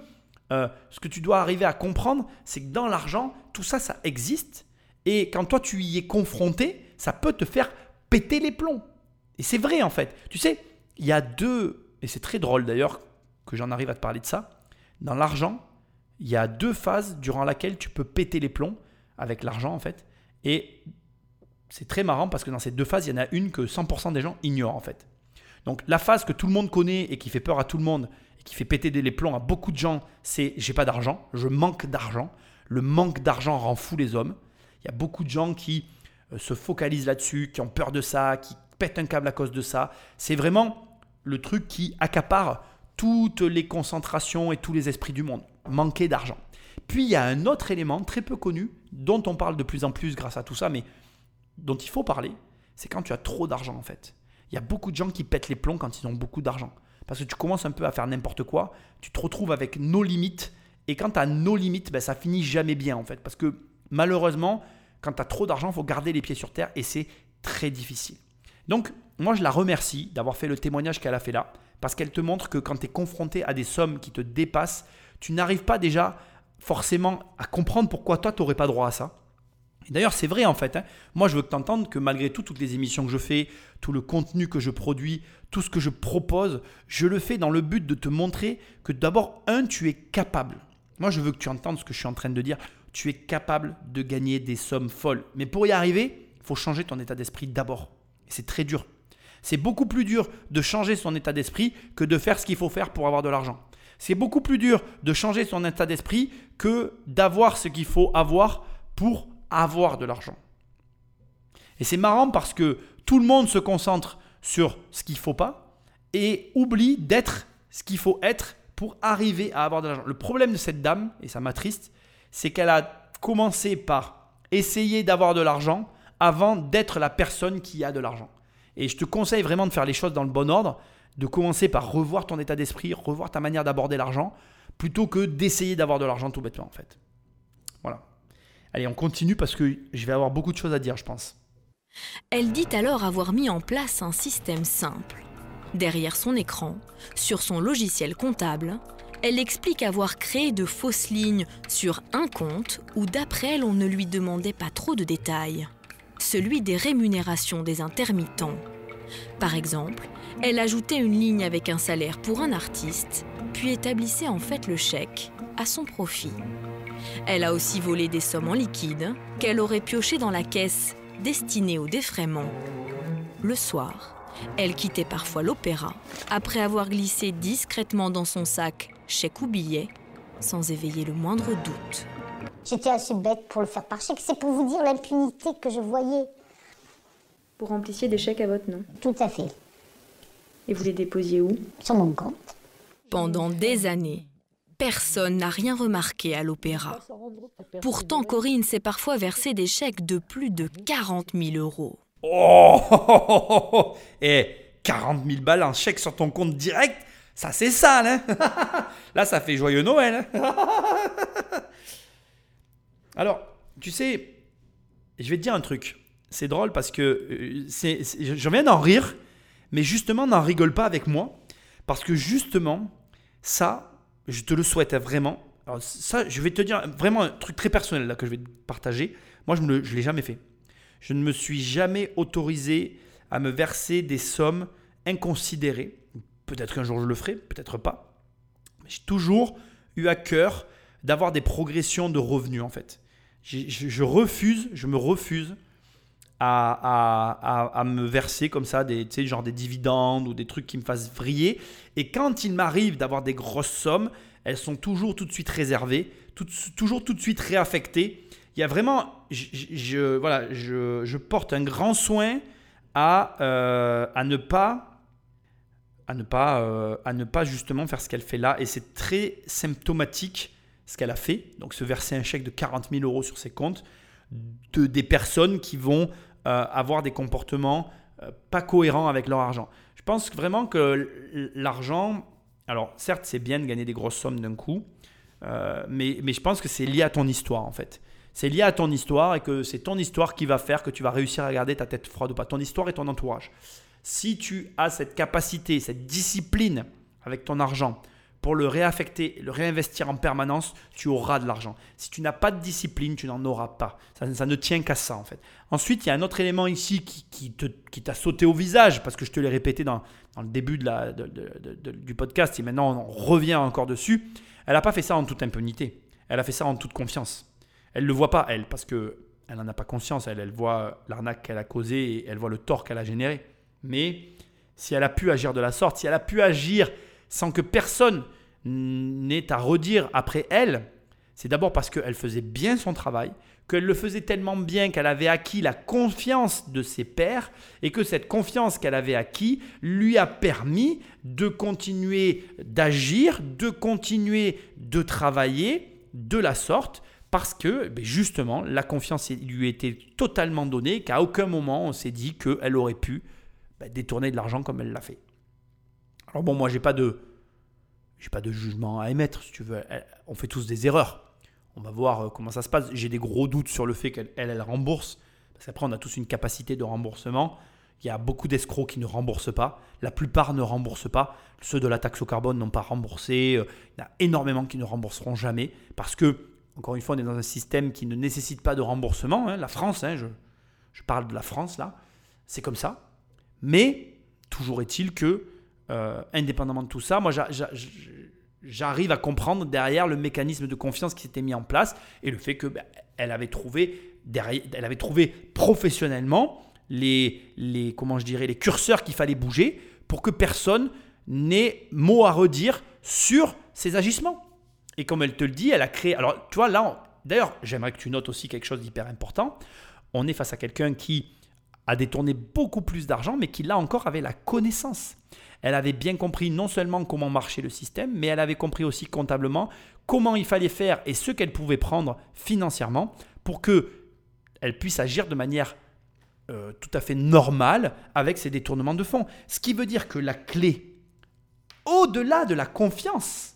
euh, ce que tu dois arriver à comprendre, c'est que dans l'argent, tout ça, ça existe. Et quand toi, tu y es confronté, ça peut te faire péter les plombs. Et c'est vrai, en fait. Tu sais, il y a deux, et c'est très drôle d'ailleurs que j'en arrive à te parler de ça. Dans l'argent, il y a deux phases durant lesquelles tu peux péter les plombs avec l'argent, en fait. Et c'est très marrant parce que dans ces deux phases, il y en a une que 100% des gens ignorent, en fait. Donc la phase que tout le monde connaît et qui fait peur à tout le monde et qui fait péter les plombs à beaucoup de gens, c'est j'ai pas d'argent, je manque d'argent. Le manque d'argent rend fou les hommes. Il y a beaucoup de gens qui euh, se focalisent là-dessus, qui ont peur de ça, qui pètent un câble à cause de ça. C'est vraiment le truc qui accapare toutes les concentrations et tous les esprits du monde. Manquer d'argent. Puis il y a un autre élément très peu connu, dont on parle de plus en plus grâce à tout ça, mais dont il faut parler, c'est quand tu as trop d'argent en fait. Il y a beaucoup de gens qui pètent les plombs quand ils ont beaucoup d'argent. Parce que tu commences un peu à faire n'importe quoi, tu te retrouves avec nos limites. Et quand tu as nos limites, ben, ça finit jamais bien en fait. Parce que malheureusement, quand tu as trop d'argent, il faut garder les pieds sur terre et c'est très difficile. Donc, moi, je la remercie d'avoir fait le témoignage qu'elle a fait là. Parce qu'elle te montre que quand tu es confronté à des sommes qui te dépassent, tu n'arrives pas déjà forcément à comprendre pourquoi toi, tu n'aurais pas droit à ça. D'ailleurs, c'est vrai en fait. Hein. Moi, je veux que tu entendes que malgré tout, toutes les émissions que je fais, tout le contenu que je produis, tout ce que je propose, je le fais dans le but de te montrer que d'abord, un, tu es capable. Moi, je veux que tu entendes ce que je suis en train de dire. Tu es capable de gagner des sommes folles. Mais pour y arriver, il faut changer ton état d'esprit d'abord. C'est très dur. C'est beaucoup plus dur de changer son état d'esprit que de faire ce qu'il faut faire pour avoir de l'argent. C'est beaucoup plus dur de changer son état d'esprit que d'avoir ce qu'il faut avoir pour avoir de l'argent. Et c'est marrant parce que tout le monde se concentre sur ce qu'il ne faut pas et oublie d'être ce qu'il faut être pour arriver à avoir de l'argent. Le problème de cette dame, et ça m'attriste, c'est qu'elle a commencé par essayer d'avoir de l'argent avant d'être la personne qui a de l'argent. Et je te conseille vraiment de faire les choses dans le bon ordre, de commencer par revoir ton état d'esprit, revoir ta manière d'aborder l'argent, plutôt que d'essayer d'avoir de l'argent tout bêtement en fait. Voilà. Allez, on continue parce que je vais avoir beaucoup de choses à dire, je pense. Elle dit alors avoir mis en place un système simple. Derrière son écran, sur son logiciel comptable, elle explique avoir créé de fausses lignes sur un compte où d'après elle on ne lui demandait pas trop de détails, celui des rémunérations des intermittents. Par exemple, elle ajoutait une ligne avec un salaire pour un artiste, puis établissait en fait le chèque à son profit. Elle a aussi volé des sommes en liquide qu'elle aurait piochées dans la caisse destinée au défraiement. Le soir, elle quittait parfois l'opéra après avoir glissé discrètement dans son sac chèque ou billet sans éveiller le moindre doute. J'étais assez bête pour le faire par chèque. C'est pour vous dire l'impunité que je voyais. Vous remplissiez des chèques à votre nom Tout à fait. Et vous les déposiez où? Sur mon compte. Pendant des années, Personne n'a rien remarqué à l'opéra. Pourtant, Corinne s'est parfois versé des chèques de plus de 40 000 euros. Oh Et 40 000 balles en chèque sur ton compte direct, ça c'est sale, hein? Là, ça fait joyeux Noël. hein? Alors, tu sais, je vais te dire un truc. C'est drôle parce que euh, c'est, viens d'en rire, mais justement, n'en rigole pas avec moi. Parce que justement, ça, je te le souhaite vraiment. Alors, ça, je vais te dire vraiment un truc très personnel là que je vais te partager. Moi, je ne l'ai jamais fait. Je ne me suis jamais autorisé à me verser des sommes inconsidérées. Peut-être qu'un jour je le ferai, peut-être pas. J'ai toujours eu à cœur d'avoir des progressions de revenus en fait. Je, refuse, je me refuse à, me verser comme ça des, genre des dividendes ou des trucs qui me fassent vriller. Et quand il m'arrive d'avoir des grosses sommes, elles sont toujours tout de suite réservées, toujours tout de suite réaffectées. Il y a vraiment, je, voilà, je, porte un grand soin à, euh, ne pas à ne pas, euh, à ne pas justement faire ce qu'elle fait là. Et c'est très symptomatique ce qu'elle a fait. Donc se verser un chèque de 40 000 euros sur ses comptes de des personnes qui vont euh, avoir des comportements euh, pas cohérents avec leur argent. Je pense vraiment que l'argent, alors certes c'est bien de gagner des grosses sommes d'un coup, euh, mais, mais je pense que c'est lié à ton histoire en fait. C'est lié à ton histoire et que c'est ton histoire qui va faire que tu vas réussir à garder ta tête froide ou pas. Ton histoire et ton entourage. Si tu as cette capacité, cette discipline avec ton argent pour le réaffecter, le réinvestir en permanence, tu auras de l'argent. Si tu n'as pas de discipline, tu n'en auras pas. Ça, ne tient qu'à ça en fait. Ensuite, il y a un autre élément ici qui, qui t'a sauté au visage parce que je te l'ai répété dans, dans le début du podcast et maintenant on revient encore dessus. Elle n'a pas fait ça en toute impunité. Elle a fait ça en toute confiance. Elle ne le voit pas, elle, parce que elle n'en a pas conscience. Elle, elle voit l'arnaque qu'elle a causée et elle voit le tort qu'elle a généré. Mais si elle a pu agir de la sorte, si elle a pu agir sans que personne n'ait à redire après elle, c'est d'abord parce qu'elle faisait bien son travail, qu'elle le faisait tellement bien qu'elle avait acquis la confiance de ses pairs et que cette confiance qu'elle avait acquis lui a permis de continuer d'agir, de continuer de travailler de la sorte parce que ben, justement la confiance lui était totalement donnée, qu'à aucun moment on s'est dit qu'elle aurait pu ben, détourner de l'argent comme elle l'a fait. Alors bon, moi j'ai pas de j'ai pas de jugement à émettre, si tu veux. On fait tous des erreurs. On va voir euh, comment ça se passe. J'ai des gros doutes sur le fait qu'elle elle, elle rembourse. Parce qu'après, on a tous une capacité de remboursement. Il y a beaucoup d'escrocs qui ne remboursent pas. La plupart ne remboursent pas. Ceux de la taxe au carbone n'ont pas remboursé. Euh, Il y en a énormément qui ne rembourseront jamais. Parce que, encore une fois, on est dans un système qui ne nécessite pas de remboursement. hein. La France, hein, je, je parle de la France là, c'est comme ça. Mais toujours est-il que, euh, indépendamment de tout ça, moi j'a- j'a- j'arrive à comprendre derrière le mécanisme de confiance qui s'était mis en place et le fait que ben, elle avait trouvé derrière, elle avait trouvé professionnellement les, les comment je dirais les curseurs qu'il fallait bouger pour que personne n'ait mot à redire sur ses agissements. Et comme elle te le dit, elle a créé. Alors, tu vois, là, d'ailleurs, j'aimerais que tu notes aussi quelque chose d'hyper important. On est face à quelqu'un qui a détourné beaucoup plus d'argent, mais qui là encore avait la connaissance. Elle avait bien compris non seulement comment marchait le système, mais elle avait compris aussi comptablement comment il fallait faire et ce qu'elle pouvait prendre financièrement pour que elle puisse agir de manière euh, tout à fait normale avec ses détournements de fonds. Ce qui veut dire que la clé, au-delà de la confiance,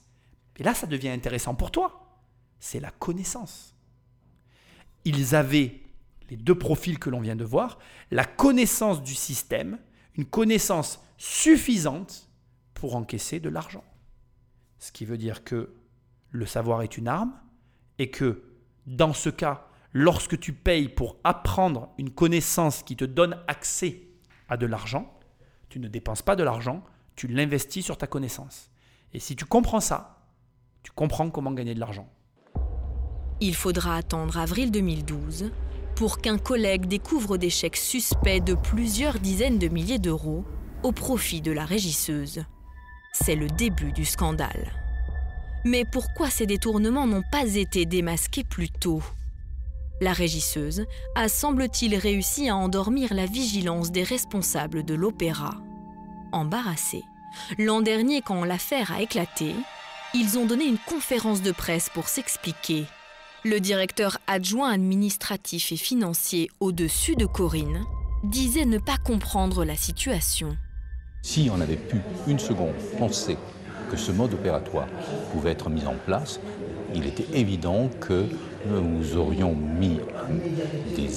et là ça devient intéressant pour toi, c'est la connaissance. Ils avaient les deux profils que l'on vient de voir, la connaissance du système, une connaissance suffisante pour encaisser de l'argent. Ce qui veut dire que le savoir est une arme et que dans ce cas, lorsque tu payes pour apprendre une connaissance qui te donne accès à de l'argent, tu ne dépenses pas de l'argent, tu l'investis sur ta connaissance. Et si tu comprends ça, tu comprends comment gagner de l'argent. Il faudra attendre avril 2012 pour qu'un collègue découvre des chèques suspects de plusieurs dizaines de milliers d'euros au profit de la régisseuse. C'est le début du scandale. Mais pourquoi ces détournements n'ont pas été démasqués plus tôt? La régisseuse a semble-t-il réussi à endormir la vigilance des responsables de l'opéra. Embarrassée, l'an dernier quand l'affaire a éclaté, Ils ont donné une conférence de presse pour s'expliquer. Le directeur adjoint administratif et financier au-dessus de Corinne disait ne pas comprendre la situation. Si on avait pu une seconde penser que ce mode opératoire pouvait être mis en place, il était évident que nous aurions mis des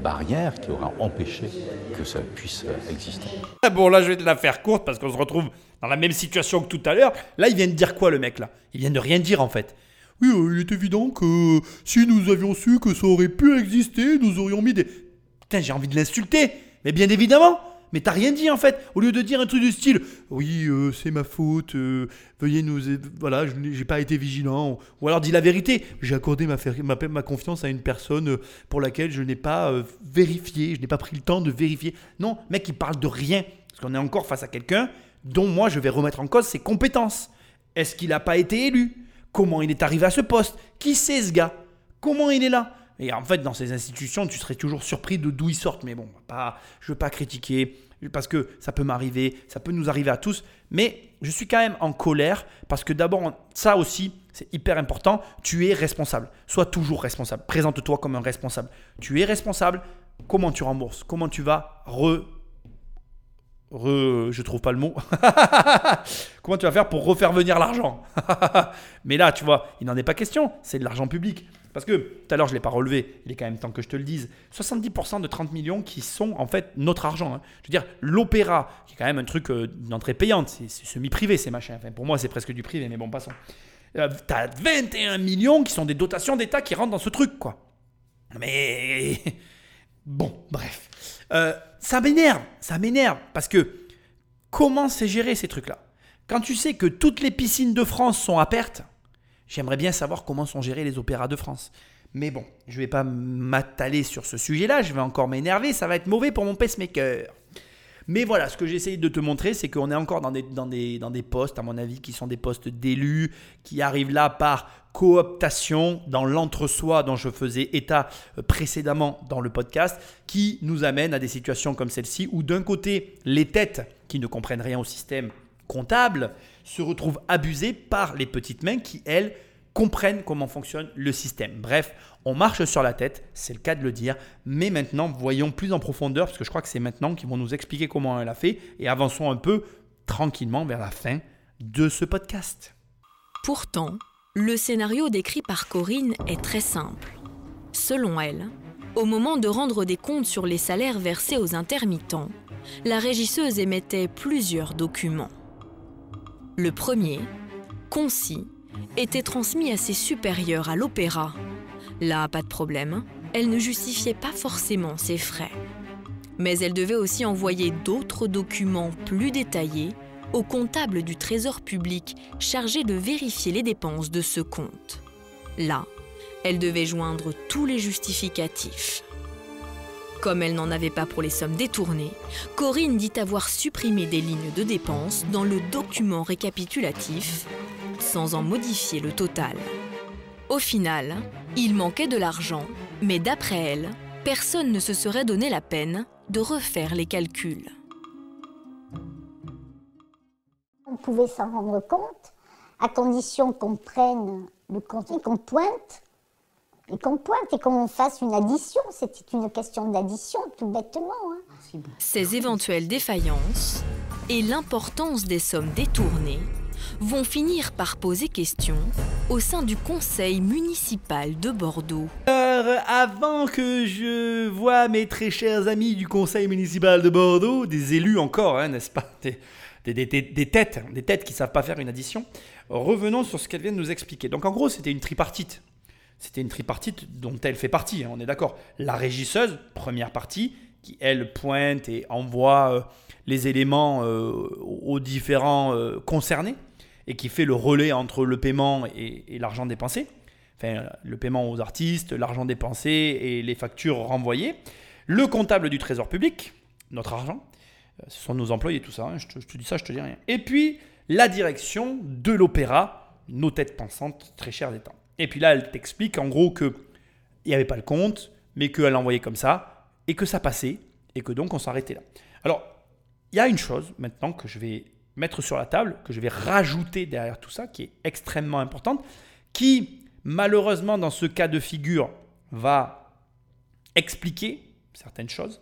barrières qui auraient empêché que ça puisse exister. Ah bon, là, je vais te la faire courte parce qu'on se retrouve dans la même situation que tout à l'heure. Là, il vient de dire quoi, le mec, là? Il vient de rien dire, en fait. Oui, euh, il est évident que si nous avions su que ça aurait pu exister, nous aurions mis des... Putain, j'ai envie de l'insulter. Mais bien évidemment mais t'as rien dit en fait. Au lieu de dire un truc du style, oui, euh, c'est ma faute, euh, veuillez nous, voilà, j'ai pas été vigilant, ou alors dis la vérité. J'ai accordé ma, confiance à une personne pour laquelle je n'ai pas vérifié, je n'ai pas pris le temps de vérifier. Non, mec, il parle de rien, parce qu'on est encore face à quelqu'un dont moi je vais remettre en cause ses compétences. Est-ce qu'il n'a pas été élu? Comment il est arrivé à ce poste? Qui c'est ce gars? Comment il est là? Et en fait, dans ces institutions, tu serais toujours surpris de d'où ils sortent. Mais bon, pas, je ne veux pas critiquer, parce que ça peut m'arriver, ça peut nous arriver à tous. Mais je suis quand même en colère, parce que d'abord, ça aussi, c'est hyper important, tu es responsable. Sois toujours responsable. Présente-toi comme un responsable. Tu es responsable. Comment tu rembourses? Comment tu vas re Je trouve pas le mot. Comment tu vas faire pour refaire venir l'argent? Mais là, tu vois, il n'en est pas question, c'est de l'argent public. Parce que tout à l'heure, je ne l'ai pas relevé, il est quand même temps que je te le dise. 70% de 30 millions qui sont en fait notre argent. Hein. Je veux dire, l'opéra, qui est quand même un truc euh, d'entrée payante, c'est semi-privé ces machins. Enfin, pour moi, c'est presque du privé, mais bon, passons. Euh, tu as 21 millions qui sont des dotations d'État qui rentrent dans ce truc, quoi. Mais. Bon, bref. Euh, ça m'énerve, ça m'énerve, parce que comment c'est géré ces trucs-là? Quand tu sais que toutes les piscines de France sont à perte, j'aimerais bien savoir comment sont gérés les opéras de France. Mais bon, je ne vais pas m'attaler sur ce sujet-là, je vais encore m'énerver, ça va être mauvais pour mon pacemaker. Mais voilà, ce que j'essaye de te montrer, c'est qu'on est encore dans des, dans, des, dans des postes, à mon avis, qui sont des postes d'élus, qui arrivent là par cooptation dans l'entre-soi dont je faisais état euh, précédemment dans le podcast, qui nous amène à des situations comme celle-ci, où d'un côté, les têtes qui ne comprennent rien au système comptable se retrouvent abusées par les petites mains qui, elles, comprennent comment fonctionne le système. Bref, on marche sur la tête, c'est le cas de le dire, mais maintenant, voyons plus en profondeur, parce que je crois que c'est maintenant qu'ils vont nous expliquer comment elle a fait, et avançons un peu tranquillement vers la fin de ce podcast. Pourtant, le scénario décrit par Corinne est très simple. Selon elle, au moment de rendre des comptes sur les salaires versés aux intermittents, la régisseuse émettait plusieurs documents. Le premier, concis, était transmis à ses supérieurs à l'opéra. Là, pas de problème, elle ne justifiait pas forcément ses frais. Mais elle devait aussi envoyer d'autres documents plus détaillés au comptable du Trésor public chargé de vérifier les dépenses de ce compte. Là, elle devait joindre tous les justificatifs. Comme elle n'en avait pas pour les sommes détournées, Corinne dit avoir supprimé des lignes de dépenses dans le document récapitulatif sans en modifier le total. Au final, il manquait de l'argent, mais d'après elle, personne ne se serait donné la peine de refaire les calculs. On pouvait s'en rendre compte, à condition qu'on prenne le compte et qu'on pointe, et qu'on pointe et qu'on fasse une addition. C'était une question d'addition, tout bêtement. Hein. Ces éventuelles défaillances et l'importance des sommes détournées vont finir par poser question au sein du conseil municipal de Bordeaux. Alors, avant que je vois mes très chers amis du conseil municipal de Bordeaux, des élus encore, hein, n'est-ce pas des, têtes, des têtes qui ne savent pas faire une addition, revenons sur ce qu'elle vient de nous expliquer. Donc en gros, c'était une tripartite. C'était une tripartite dont elle fait partie, hein, on est d'accord. La régisseuse, première partie, qui elle pointe et envoie euh, les éléments euh, aux différents euh, concernés et qui fait le relais entre le paiement et, l'argent dépensé. Enfin, le paiement aux artistes, l'argent dépensé et les factures renvoyées. Le comptable du trésor public, notre argent. Euh, ce sont nos employés, tout ça. Hein. Je, te, dis ça, je te dis rien. Et puis, la direction de l'opéra, nos têtes pensantes, très chères des temps. Et puis là, elle t'explique en gros qu'il n'y avait pas le compte, mais qu'elle envoyé comme ça, et que ça passait, et que donc on s'arrêtait là. Alors, il y a une chose maintenant que je vais mettre sur la table, que je vais rajouter derrière tout ça, qui est extrêmement importante, qui malheureusement dans ce cas de figure va expliquer certaines choses,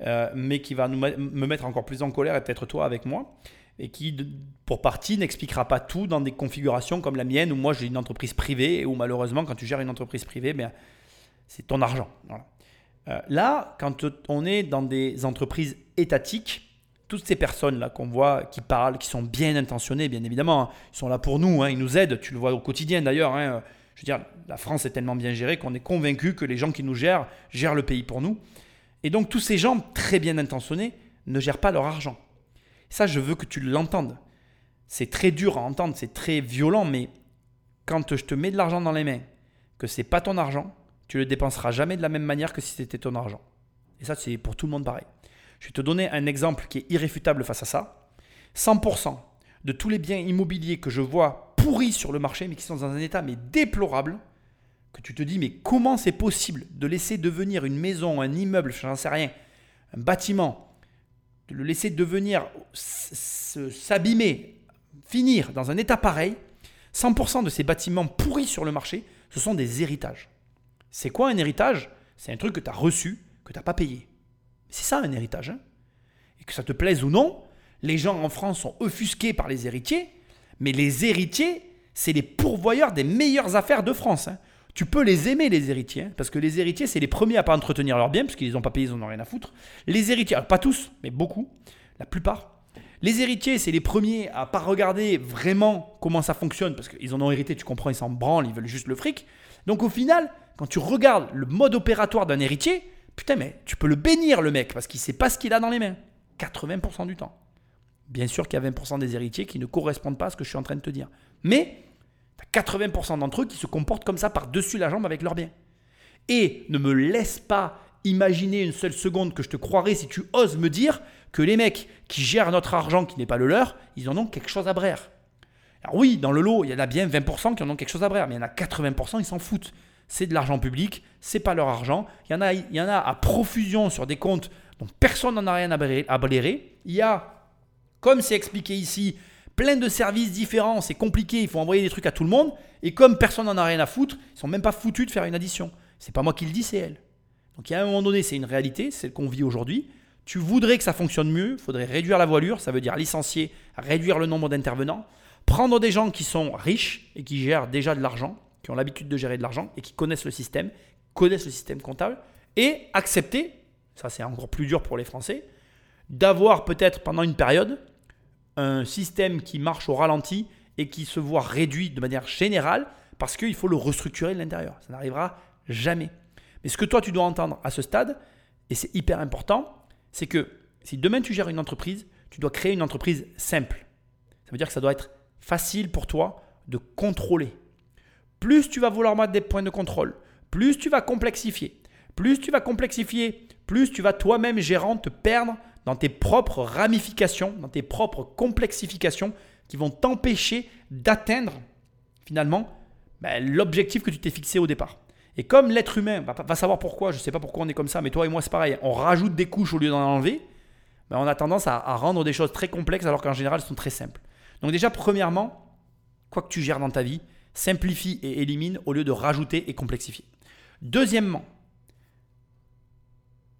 euh, mais qui va nous, me mettre encore plus en colère et peut-être toi avec moi, et qui pour partie n'expliquera pas tout dans des configurations comme la mienne où moi j'ai une entreprise privée et où malheureusement quand tu gères une entreprise privée, ben, c'est ton argent. Euh, là, quand on est dans des entreprises étatiques, toutes ces personnes-là qu'on voit, qui parlent, qui sont bien intentionnées, bien évidemment, hein, ils sont là pour nous, hein, ils nous aident, tu le vois au quotidien d'ailleurs. Hein, je veux dire, la France est tellement bien gérée qu'on est convaincu que les gens qui nous gèrent gèrent le pays pour nous. Et donc tous ces gens très bien intentionnés ne gèrent pas leur argent. Ça, je veux que tu l'entendes. C'est très dur à entendre, c'est très violent, mais quand je te mets de l'argent dans les mains, que c'est pas ton argent, tu le dépenseras jamais de la même manière que si c'était ton argent. Et ça, c'est pour tout le monde pareil. Je vais te donner un exemple qui est irréfutable face à ça. 100% de tous les biens immobiliers que je vois pourris sur le marché, mais qui sont dans un état mais déplorable, que tu te dis mais comment c'est possible de laisser devenir une maison, un immeuble, je n'en sais rien, un bâtiment, de le laisser devenir, s'abîmer, finir dans un état pareil, 100% de ces bâtiments pourris sur le marché, ce sont des héritages. C'est quoi un héritage? C'est un truc que tu as reçu, que tu n'as pas payé. C'est ça un héritage. Hein. et que ça te plaise ou non, les gens en France sont offusqués par les héritiers, mais les héritiers, c'est les pourvoyeurs des meilleures affaires de France. Hein. Tu peux les aimer, les héritiers, hein, parce que les héritiers, c'est les premiers à pas entretenir leurs biens, parce qu'ils n'ont pas payé, ils n'en ont rien à foutre. Les héritiers, pas tous, mais beaucoup, la plupart. Les héritiers, c'est les premiers à pas regarder vraiment comment ça fonctionne, parce qu'ils en ont hérité, tu comprends, ils s'en branlent, ils veulent juste le fric. Donc au final, quand tu regardes le mode opératoire d'un héritier, putain, mais tu peux le bénir, le mec, parce qu'il sait pas ce qu'il a dans les mains. 80% du temps. Bien sûr qu'il y a 20% des héritiers qui ne correspondent pas à ce que je suis en train de te dire. Mais tu as 80% d'entre eux qui se comportent comme ça par-dessus la jambe avec leurs biens. Et ne me laisse pas imaginer une seule seconde que je te croirais si tu oses me dire que les mecs qui gèrent notre argent qui n'est pas le leur, ils en ont quelque chose à brère. Alors oui, dans le lot, il y en a bien 20% qui en ont quelque chose à brère, mais il y en a 80%, ils s'en foutent. C'est de l'argent public, c'est pas leur argent. Il y, en a, il y en a à profusion sur des comptes dont personne n'en a rien à blairer. Il y a comme c'est expliqué ici, plein de services différents, c'est compliqué, il faut envoyer des trucs à tout le monde. Et comme personne n'en a rien à foutre, ils sont même pas foutus de faire une addition. C'est pas moi qui le dis, c'est elle. Donc il y a un moment donné, c'est une réalité, c'est ce qu'on vit aujourd'hui. Tu voudrais que ça fonctionne mieux, il faudrait réduire la voilure, ça veut dire licencier, réduire le nombre d'intervenants, prendre des gens qui sont riches et qui gèrent déjà de l'argent, qui ont l'habitude de gérer de l'argent et qui connaissent le système, connaissent le système comptable, et accepter, ça c'est encore plus dur pour les Français, d'avoir peut-être pendant une période un système qui marche au ralenti et qui se voit réduit de manière générale parce qu'il faut le restructurer de l'intérieur. Ça n'arrivera jamais. Mais ce que toi, tu dois entendre à ce stade, et c'est hyper important, c'est que si demain tu gères une entreprise, tu dois créer une entreprise simple. Ça veut dire que ça doit être facile pour toi de contrôler. Plus tu vas vouloir mettre des points de contrôle, plus tu vas complexifier. Plus tu vas complexifier, plus tu vas toi-même, gérant, te perdre dans tes propres ramifications, dans tes propres complexifications qui vont t'empêcher d'atteindre finalement ben, l'objectif que tu t'es fixé au départ. Et comme l'être humain va, savoir pourquoi, je ne sais pas pourquoi on est comme ça, mais toi et moi c'est pareil, on rajoute des couches au lieu d'en enlever, ben, on a tendance à, à rendre des choses très complexes alors qu'en général elles sont très simples. Donc déjà, premièrement, quoi que tu gères dans ta vie, simplifie et élimine au lieu de rajouter et complexifier. Deuxièmement,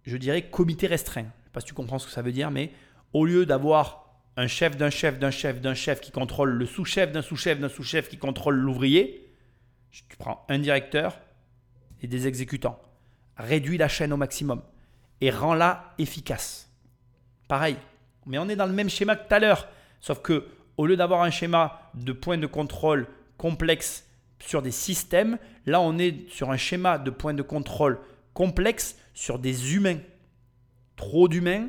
je dirais comité restreint pas si tu comprends ce que ça veut dire, mais au lieu d'avoir un chef d'un chef d'un chef d'un chef qui contrôle le sous-chef d'un sous-chef d'un sous-chef qui contrôle l'ouvrier, tu prends un directeur et des exécutants. Réduis la chaîne au maximum et rends-la efficace. Pareil, mais on est dans le même schéma que tout à l'heure, sauf que au lieu d'avoir un schéma de points de contrôle complexe sur des systèmes, là on est sur un schéma de points de contrôle complexe sur des humains. Trop d'humains,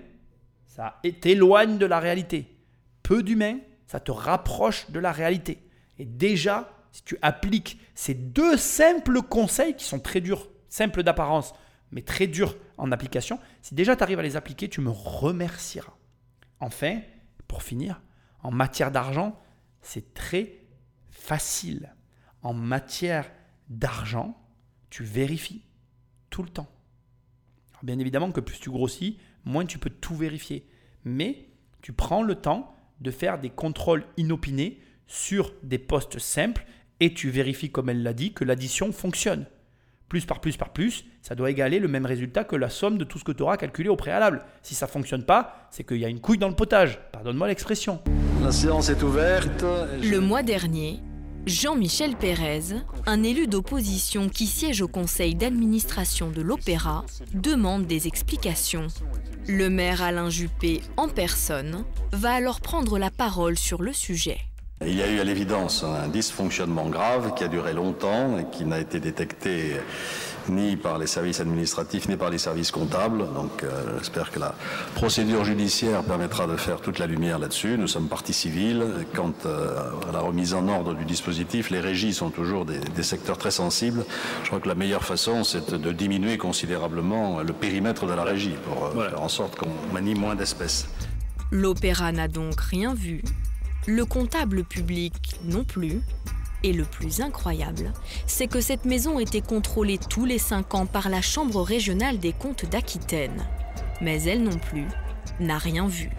ça t'éloigne de la réalité. Peu d'humains, ça te rapproche de la réalité. Et déjà, si tu appliques ces deux simples conseils qui sont très durs, simples d'apparence, mais très durs en application, si déjà tu arrives à les appliquer, tu me remercieras. Enfin, pour finir, en matière d'argent, c'est très facile. En matière d'argent, tu vérifies tout le temps. Bien évidemment que plus tu grossis, moins tu peux tout vérifier. Mais tu prends le temps de faire des contrôles inopinés sur des postes simples et tu vérifies, comme elle l'a dit, que l'addition fonctionne. Plus par plus par plus, ça doit égaler le même résultat que la somme de tout ce que tu auras calculé au préalable. Si ça ne fonctionne pas, c'est qu'il y a une couille dans le potage. Pardonne-moi l'expression. La séance est ouverte. Le mois dernier, Jean-Michel Pérez, un élu d'opposition qui siège au conseil d'administration de l'Opéra, demande des explications. Le maire Alain Juppé, en personne, va alors prendre la parole sur le sujet. Il y a eu à l'évidence un dysfonctionnement grave qui a duré longtemps et qui n'a été détecté ni par les services administratifs ni par les services comptables. Donc euh, j'espère que la procédure judiciaire permettra de faire toute la lumière là-dessus. Nous sommes partie civile. Quant euh, à la remise en ordre du dispositif, les régies sont toujours des, des secteurs très sensibles. Je crois que la meilleure façon, c'est de diminuer considérablement le périmètre de la régie pour euh, faire en sorte qu'on manie moins d'espèces. L'opéra n'a donc rien vu, le comptable public non plus, et le plus incroyable, c'est que cette maison était contrôlée tous les cinq ans par la Chambre régionale des comptes d'Aquitaine. Mais elle non plus n'a rien vu.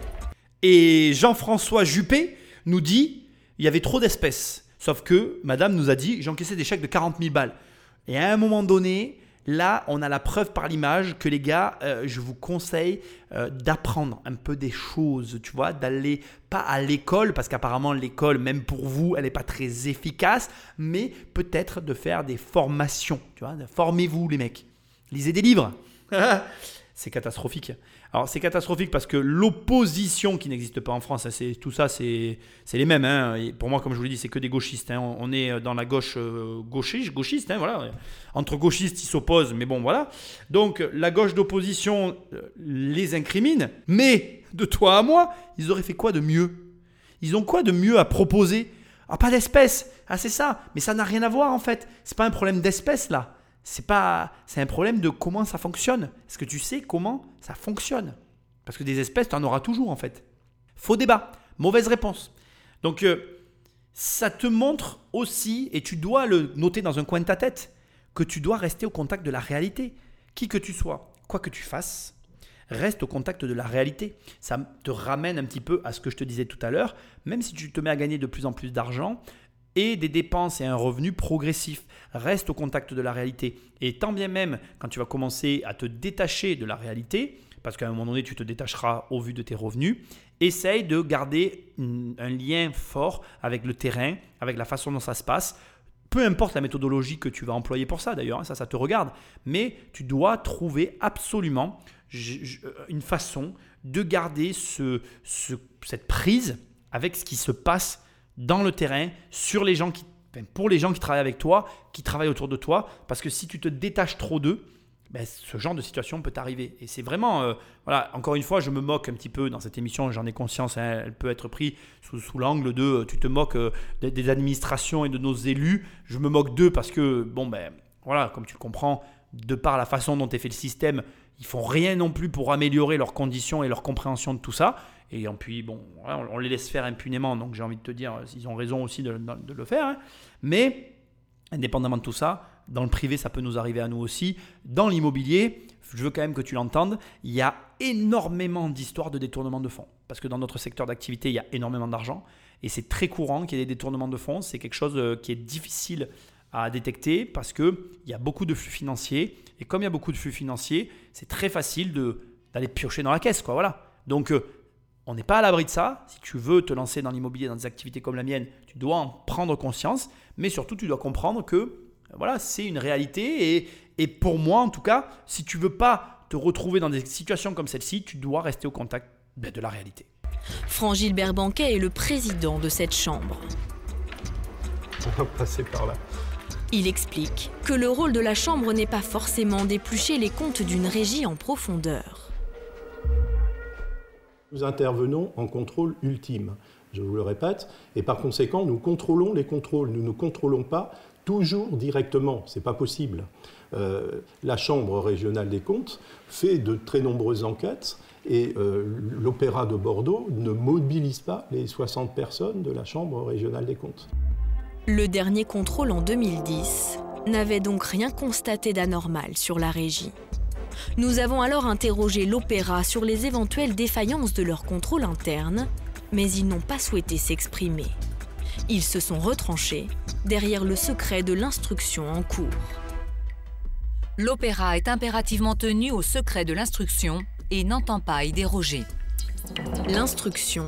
Et Jean-François Juppé nous dit il y avait trop d'espèces. Sauf que madame nous a dit j'encaissais des chèques de 40 000 balles. Et à un moment donné, Là, on a la preuve par l'image que les gars, euh, je vous conseille euh, d'apprendre un peu des choses, tu vois, d'aller pas à l'école, parce qu'apparemment l'école, même pour vous, elle n'est pas très efficace, mais peut-être de faire des formations, tu vois, formez-vous les mecs. Lisez des livres. c'est catastrophique. Alors c'est catastrophique parce que l'opposition qui n'existe pas en France, c'est tout ça, c'est les mêmes. Hein. pour moi, comme je vous l'ai dit, c'est que des gauchistes. Hein. On est dans la gauche euh, gauchiste, gauchiste hein, voilà. Entre gauchistes, ils s'opposent, mais bon, voilà. Donc la gauche d'opposition euh, les incrimine, mais de toi à moi, ils auraient fait quoi de mieux? Ils ont quoi de mieux à proposer? Ah, pas d'espèce. Ah, c'est ça. Mais ça n'a rien à voir en fait. C'est pas un problème d'espèce là c'est pas c'est un problème de comment ça fonctionne. Est-ce que tu sais comment ça fonctionne? Parce que des espèces, tu en auras toujours en fait. Faux débat, mauvaise réponse. Donc euh, ça te montre aussi, et tu dois le noter dans un coin de ta tête, que tu dois rester au contact de la réalité. Qui que tu sois, quoi que tu fasses, reste au contact de la réalité. Ça te ramène un petit peu à ce que je te disais tout à l'heure, même si tu te mets à gagner de plus en plus d'argent, et des dépenses et un revenu progressif. Reste au contact de la réalité. Et tant bien même quand tu vas commencer à te détacher de la réalité, parce qu'à un moment donné tu te détacheras au vu de tes revenus, essaye de garder un lien fort avec le terrain, avec la façon dont ça se passe. Peu importe la méthodologie que tu vas employer pour ça d'ailleurs, hein, ça ça te regarde, mais tu dois trouver absolument une façon de garder ce, cette prise avec ce qui se passe dans le terrain, sur les gens qui, pour les gens qui travaillent avec toi, qui travaillent autour de toi, parce que si tu te détaches trop d'eux, ben, ce genre de situation peut arriver. Et c'est vraiment, euh, voilà, encore une fois, je me moque un petit peu dans cette émission, j'en ai conscience, hein, elle peut être prise sous, l'angle de euh, tu te moques euh, des, administrations et de nos élus. Je me moque d'eux parce que, bon, ben voilà, comme tu le comprends, de par la façon dont est fait le système, ils font rien non plus pour améliorer leurs conditions et leur compréhension de tout ça. Et puis, bon, on les laisse faire impunément, donc j'ai envie de te dire, ils ont raison aussi de, le faire. Hein. Mais, indépendamment de tout ça, dans le privé, ça peut nous arriver à nous aussi. Dans l'immobilier, je veux quand même que tu l'entendes, il y a énormément d'histoires de détournement de fonds. Parce que dans notre secteur d'activité, il y a énormément d'argent. Et c'est très courant qu'il y ait des détournements de fonds. C'est quelque chose euh, qui est difficile à détecter parce qu'il y a beaucoup de flux financiers. Et comme il y a beaucoup de flux financiers, c'est très facile d'aller piocher dans la caisse. Quoi, voilà. Donc, euh, on n'est pas à l'abri de ça. Si tu veux te lancer dans l'immobilier, dans des activités comme la mienne, tu dois en prendre conscience. Mais surtout, tu dois comprendre que voilà, c'est une réalité. Et, pour moi, en tout cas, si tu veux pas te retrouver dans des situations comme celle-ci, tu dois rester au contact ben, de la réalité. Franck Gilbert Banquet est le président de cette chambre. On va passer par là. Il explique que le rôle de la chambre n'est pas forcément d'éplucher les comptes d'une régie en profondeur. Nous intervenons en contrôle ultime, je vous le répète, et par conséquent, nous contrôlons les contrôles. Nous ne contrôlons pas toujours directement, ce n'est pas possible. Euh, la Chambre régionale des comptes fait de très nombreuses enquêtes et euh, l'Opéra de Bordeaux ne mobilise pas les 60 personnes de la Chambre régionale des comptes. Le dernier contrôle en 2010 n'avait donc rien constaté d'anormal sur la régie. Nous avons alors interrogé l'Opéra sur les éventuelles défaillances de leur contrôle interne mais ils n'ont pas souhaité s'exprimer. Ils se sont retranchés derrière le secret de l'instruction en cours. L'opéra est impérativement tenu au secret de l'instruction et n'entend pas y déroger. L'instruction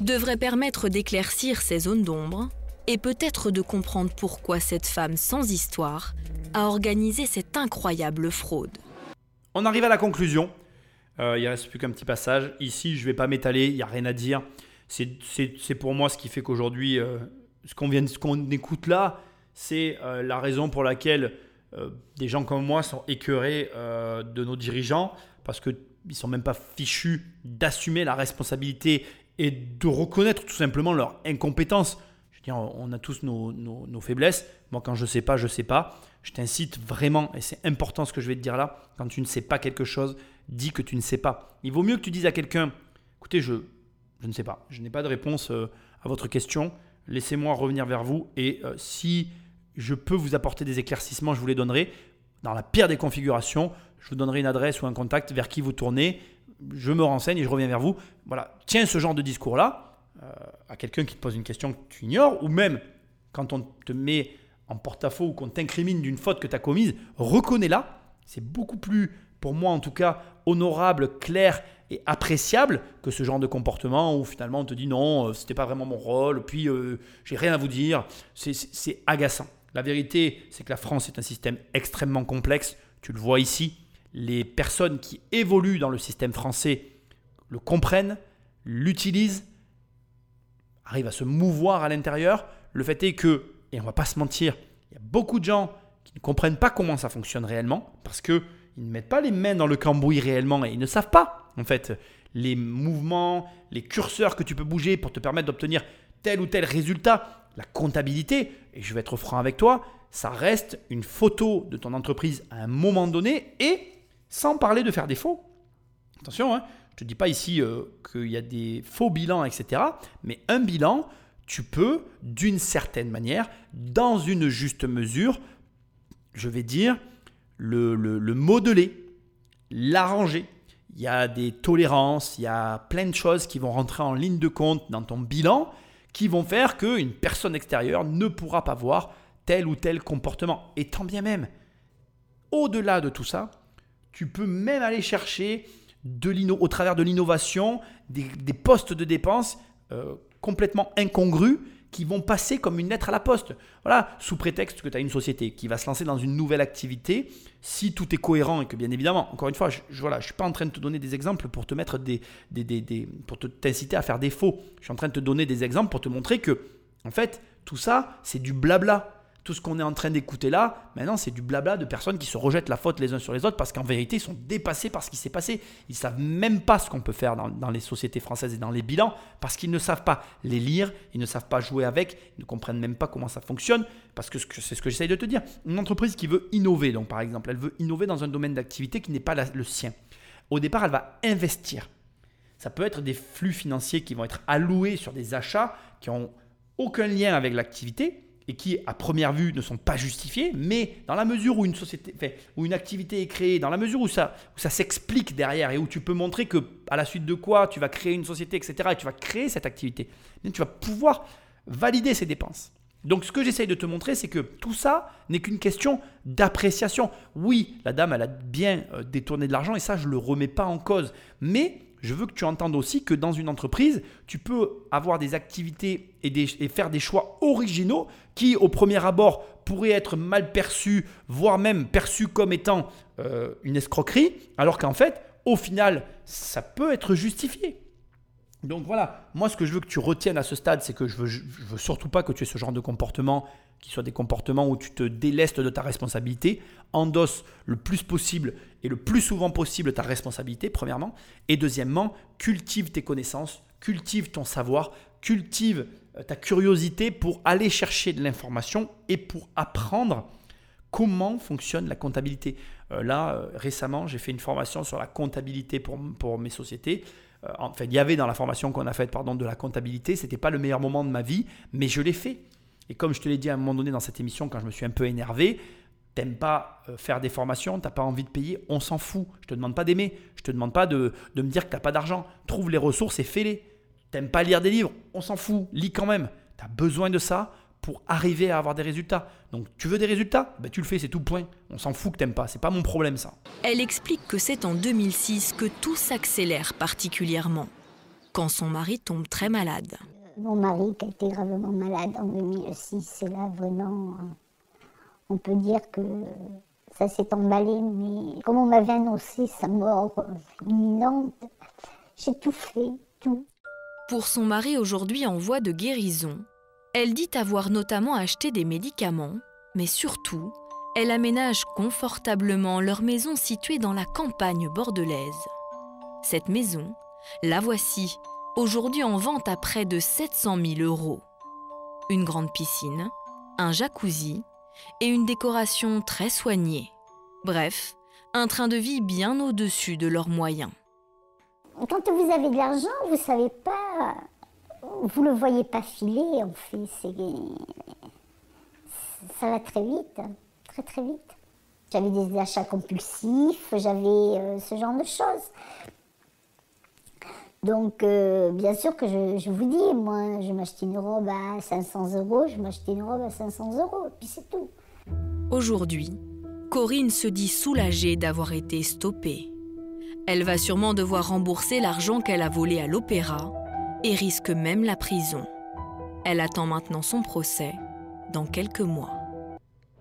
devrait permettre d'éclaircir ces zones d'ombre et peut-être de comprendre pourquoi cette femme sans histoire a organisé cette incroyable fraude. On arrive à la conclusion. Euh, il ne reste plus qu'un petit passage. Ici, je ne vais pas m'étaler, il n'y a rien à dire. C'est pour moi ce qui fait qu'aujourd'hui, euh, ce qu'on écoute là, c'est euh, la raison pour laquelle des gens comme moi sont écœurés de nos dirigeants, parce qu'ils ne sont même pas fichus d'assumer la responsabilité et de reconnaître tout simplement leur incompétence. Je on a tous nos, nos faiblesses. Moi, quand je ne sais pas, je ne sais pas. Je t'incite vraiment, et c'est important ce que je vais te dire là, quand tu ne sais pas quelque chose, dis que tu ne sais pas. Il vaut mieux que tu dises à quelqu'un, écoutez, je, je ne sais pas, je n'ai pas de réponse euh, à votre question, laissez-moi revenir vers vous, et euh, si je peux vous apporter des éclaircissements, je vous les donnerai. Dans la pire des configurations, je vous donnerai une adresse ou un contact vers qui vous tournez, je me renseigne et je reviens vers vous. Voilà, tiens ce genre de discours-là euh, à quelqu'un qui te pose une question que tu ignores, ou même quand on te met en porte-à-faux ou qu'on t'incrimine d'une faute que tu as commise, reconnais-la. C'est beaucoup plus, pour moi en tout cas, honorable, clair et appréciable que ce genre de comportement où finalement on te dit non, euh, c'était pas vraiment mon rôle, puis euh, j'ai rien à vous dire. C'est agaçant. La vérité, c'est que la France est un système extrêmement complexe. Tu le vois ici. Les personnes qui évoluent dans le système français le comprennent, l'utilisent, arrivent à se mouvoir à l'intérieur. Le fait est que et on va pas se mentir, il y a beaucoup de gens qui ne comprennent pas comment ça fonctionne réellement parce que ils ne mettent pas les mains dans le cambouis réellement et ils ne savent pas en fait les mouvements, les curseurs que tu peux bouger pour te permettre d'obtenir tel ou tel résultat. La comptabilité, et je vais être franc avec toi, ça reste une photo de ton entreprise à un moment donné et sans parler de faire des faux. Attention, hein, je ne te dis pas ici euh, qu'il y a des faux bilans, etc. Mais un bilan, tu peux, d'une certaine manière, dans une juste mesure, je vais dire, le, modeler, l'arranger. Il y a des tolérances, il y a plein de choses qui vont rentrer en ligne de compte dans ton bilan qui vont faire qu'une personne extérieure ne pourra pas voir tel ou tel comportement. Et tant bien même, au-delà de tout ça, tu peux même aller chercher au travers de l'innovation des, postes de dépenses euh, complètement incongrus qui vont passer comme une lettre à la poste. Voilà, sous prétexte que tu as une société qui va se lancer dans une nouvelle activité, si tout est cohérent et que bien évidemment, encore une fois, je ne voilà, je suis pas en train de te donner des exemples pour te mettre des, des, des, des pour t'inciter à faire des faux. Je suis en train de te donner des exemples pour te montrer que en fait, tout ça, c'est du blabla tout ce qu'on est en train d'écouter là, maintenant, c'est du blabla de personnes qui se rejettent la faute les uns sur les autres parce qu'en vérité, ils sont dépassés par ce qui s'est passé. Ils savent même pas ce qu'on peut faire dans, les sociétés françaises et dans les bilans parce qu'ils ne savent pas les lire, ils ne savent pas jouer avec, ils ne comprennent même pas comment ça fonctionne parce que c'est ce que j'essaye de te dire. Une entreprise qui veut innover, donc par exemple, elle veut innover dans un domaine d'activité qui n'est pas le sien. Au départ, elle va investir. Ça peut être des flux financiers qui vont être alloués sur des achats qui ont aucun lien avec l'activité et qui, à première vue, ne sont pas justifiés, mais dans la mesure où une société, où une activité est créée, dans la mesure où ça, ça s'explique derrière et où tu peux montrer que, à la suite de quoi tu vas créer une société, etc., et tu vas créer cette activité, tu vas pouvoir valider ces dépenses. Donc, ce que j'essaye de te montrer, c'est que tout ça n'est qu'une question d'appréciation. Oui, la dame, elle a bien euh, détourné de l'argent et ça, je ne le remets pas en cause. Mais je veux que tu entendes aussi que dans une entreprise, tu peux avoir des activités et, faire des choix originaux qui, au premier abord, pourraient être mal perçus, voire même perçus comme étant euh, une escroquerie, alors qu'en fait, au final, ça peut être justifié. Donc voilà, moi ce que je veux que tu retiennes à ce stade, c'est que je veux, veux surtout pas que tu aies ce genre de comportement, qui soit des comportements où tu te délestes de ta responsabilité, endosse le plus possible et le plus souvent possible ta responsabilité, premièrement, et deuxièmement, cultive tes connaissances, cultive ton savoir, cultive euh, ta curiosité pour aller chercher de l'information et pour apprendre comment fonctionne la comptabilité. Euh, là, euh, récemment, j'ai fait une formation sur la comptabilité pour, pour mes sociétés. Euh, enfin, il y avait dans la formation qu'on a faite pardon, de la comptabilité, ce n'était pas le meilleur moment de ma vie, mais je l'ai fait. Et comme je te l'ai dit à un moment donné dans cette émission, quand je me suis un peu énervé, t'aimes pas euh, faire des formations, t'as pas envie de payer, on s'en fout. Je te demande pas d'aimer, je te demande pas de, me dire que t'as pas d'argent. Trouve les ressources et fais-les. T'aimes pas lire des livres On s'en fout, lis quand même. Tu as besoin de ça pour arriver à avoir des résultats. Donc tu veux des résultats? Ben, Tu le fais, c'est tout point. On s'en fout que t'aimes pas, c'est pas mon problème ça. Elle explique que c'est en 2006 que tout s'accélère particulièrement, quand son mari tombe très malade. Mon mari qui a été gravement malade en 2006, c'est là vraiment, on peut dire que ça s'est emballé, mais comme on m'avait annoncé sa mort imminente, j'ai tout fait, tout. Pour son mari aujourd'hui en voie de guérison, elle dit avoir notamment acheté des médicaments, mais surtout, elle aménage confortablement leur maison située dans la campagne bordelaise. Cette maison, la voici, aujourd'hui en vente à près de 700 000 euros. Une grande piscine, un jacuzzi et une décoration très soignée. Bref, un train de vie bien au-dessus de leurs moyens. Quand vous avez de l'argent, vous ne savez pas vous le voyez pas filer, en fait. Ça va très vite, très très vite. J'avais des achats compulsifs, j'avais euh, ce genre de choses. Donc, euh, bien sûr que je, vous dis, moi, je m'achetais une robe à 500 euros, je m'achetais une robe à 500 euros, et puis c'est tout. Aujourd'hui, Corinne se dit soulagée d'avoir été stoppée. Elle va sûrement devoir rembourser l'argent qu'elle a volé à l'opéra et risque même la prison. Elle attend maintenant son procès dans quelques mois.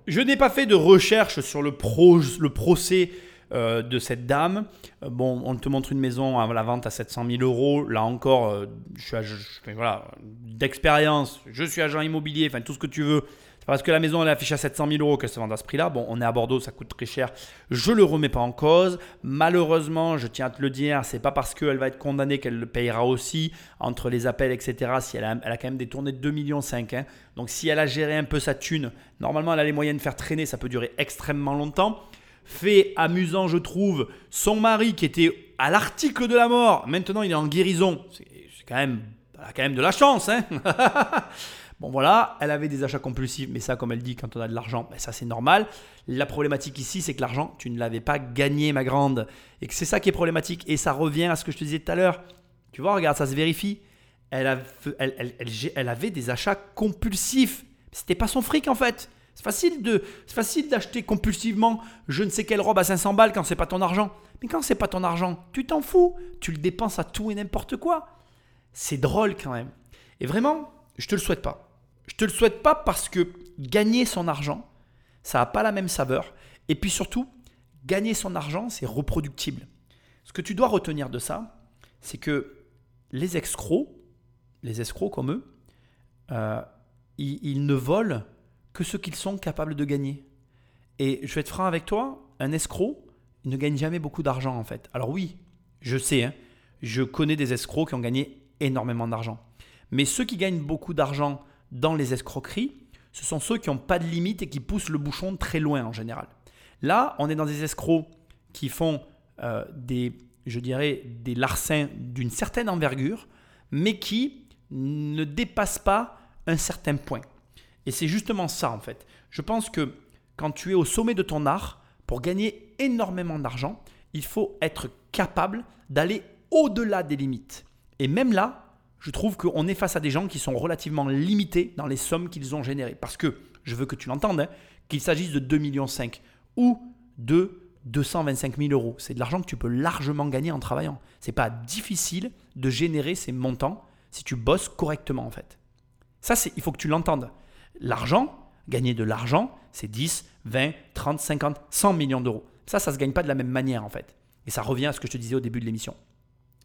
Je n'ai pas fait de recherche sur le, le procès euh, de cette dame. Euh, bon, on te montre une maison à la vente à 700 000 euros. Là encore, euh, je suis voilà, d'expérience, je suis agent immobilier, enfin tout ce que tu veux. Parce que la maison elle est affichée à 700 000 euros qu'elle se vend à ce prix-là. Bon, on est à Bordeaux, ça coûte très cher. Je le remets pas en cause. Malheureusement, je tiens à te le dire, c'est pas parce qu'elle va être condamnée qu'elle le payera aussi entre les appels, etc. Si elle a, elle a quand même détourné 2,5 millions. Hein. Donc si elle a géré un peu sa thune, normalement elle a les moyens de faire traîner, ça peut durer extrêmement longtemps. Fait amusant, je trouve, son mari qui était à l'article de la mort, maintenant il est en guérison. C'est quand même, elle a quand même de la chance. Hein Bon voilà, elle avait des achats compulsifs, mais ça, comme elle dit, quand on a de l'argent, ben ça c'est normal. La problématique ici, c'est que l'argent, tu ne l'avais pas gagné, ma grande. Et que c'est ça qui est problématique. Et ça revient à ce que je te disais tout à l'heure. Tu vois, regarde, ça se vérifie. Elle, elle, avait des achats compulsifs. C'était pas son fric en fait. C'est facile d'acheter compulsivement je ne sais quelle robe à 500 balles quand c'est pas ton argent. Mais quand c'est pas ton argent, tu t'en fous. Tu le dépenses à tout et n'importe quoi. C'est drôle quand même. Et vraiment, je te le souhaite pas. Je te le souhaite pas parce que gagner son argent, ça n'a pas la même saveur. Et puis surtout, gagner son argent, c'est reproductible. Ce que tu dois retenir de ça, c'est que les escrocs, les escrocs comme eux, euh, ils, ne volent que ce qu'ils sont capables de gagner. Et je vais être franc avec toi, un escroc, ne gagne jamais beaucoup d'argent en fait. Alors oui, je sais, hein, je connais des escrocs qui ont gagné énormément d'argent. Mais ceux qui gagnent beaucoup d'argent dans les escroqueries, ce sont ceux qui n'ont pas de limite et qui poussent le bouchon très loin en général. Là, on est dans des escrocs qui font euh, des, je dirais, des larcins d'une certaine envergure, mais qui ne dépassent pas un certain point. Et c'est justement ça en fait. Je pense que quand tu es au sommet de ton art, pour gagner énormément d'argent, il faut être capable d'aller au-delà des limites. Et même là, je trouve qu'on est face à des gens qui sont relativement limités dans les sommes qu'ils ont générées. Parce que, je veux que tu l'entendes, hein, qu'il s'agisse de 2,5 millions ou de 225 000 euros. C'est de l'argent que tu peux largement gagner en travaillant. C'est pas difficile de générer ces montants si tu bosses correctement en fait. Ça, il faut que tu l'entendes. L'argent, gagner de l'argent, c'est 10, 20, 30, 50, 100 millions d'euros. Ça, ça ne se gagne pas de la même manière en fait. Et ça revient à ce que je te disais au début de l'émission.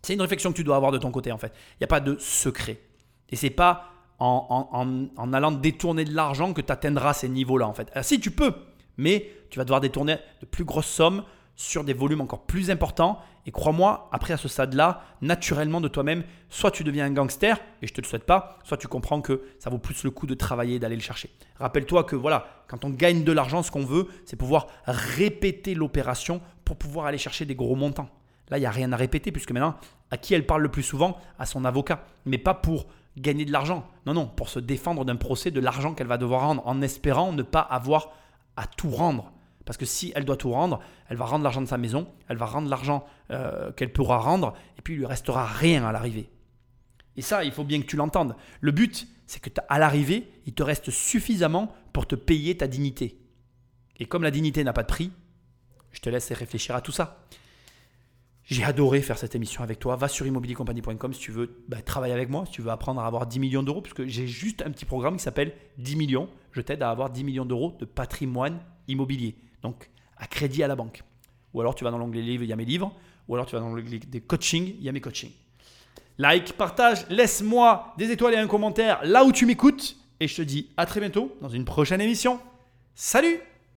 C'est une réflexion que tu dois avoir de ton côté en fait. Il n'y a pas de secret. Et c'est pas en, allant détourner de l'argent que tu atteindras ces niveaux-là en fait. Si tu peux, mais tu vas devoir détourner de plus grosses sommes sur des volumes encore plus importants. Et crois-moi, après à ce stade-là, naturellement de toi-même, soit tu deviens un gangster, et je te le souhaite pas, soit tu comprends que ça vaut plus le coup de travailler et d'aller le chercher. Rappelle-toi que voilà, quand on gagne de l'argent, ce qu'on veut, c'est pouvoir répéter l'opération pour pouvoir aller chercher des gros montants. Là, il n'y a rien à répéter, puisque maintenant, à qui elle parle le plus souvent? À son avocat. Mais pas pour gagner de l'argent. Non, non, pour se défendre d'un procès, de l'argent qu'elle va devoir rendre, en espérant ne pas avoir à tout rendre. Parce que si elle doit tout rendre, elle va rendre l'argent de sa maison, elle va rendre l'argent euh, qu'elle pourra rendre, et puis il lui restera rien à l'arrivée. Et ça, il faut bien que tu l'entendes. Le but, c'est que à l'arrivée, il te reste suffisamment pour te payer ta dignité. Et comme la dignité n'a pas de prix, je te laisse réfléchir à tout ça. J'ai adoré faire cette émission avec toi. Va sur immobiliercompagnie.com si tu veux bah, travailler avec moi, si tu veux apprendre à avoir 10 millions d'euros, puisque j'ai juste un petit programme qui s'appelle 10 millions. Je t'aide à avoir 10 millions d'euros de patrimoine immobilier. Donc, à crédit à la banque. Ou alors tu vas dans l'onglet livres, il y a mes livres. Ou alors tu vas dans l'onglet des coachings, il y a mes coachings. Like, partage, laisse-moi des étoiles et un commentaire là où tu m'écoutes. Et je te dis à très bientôt dans une prochaine émission. Salut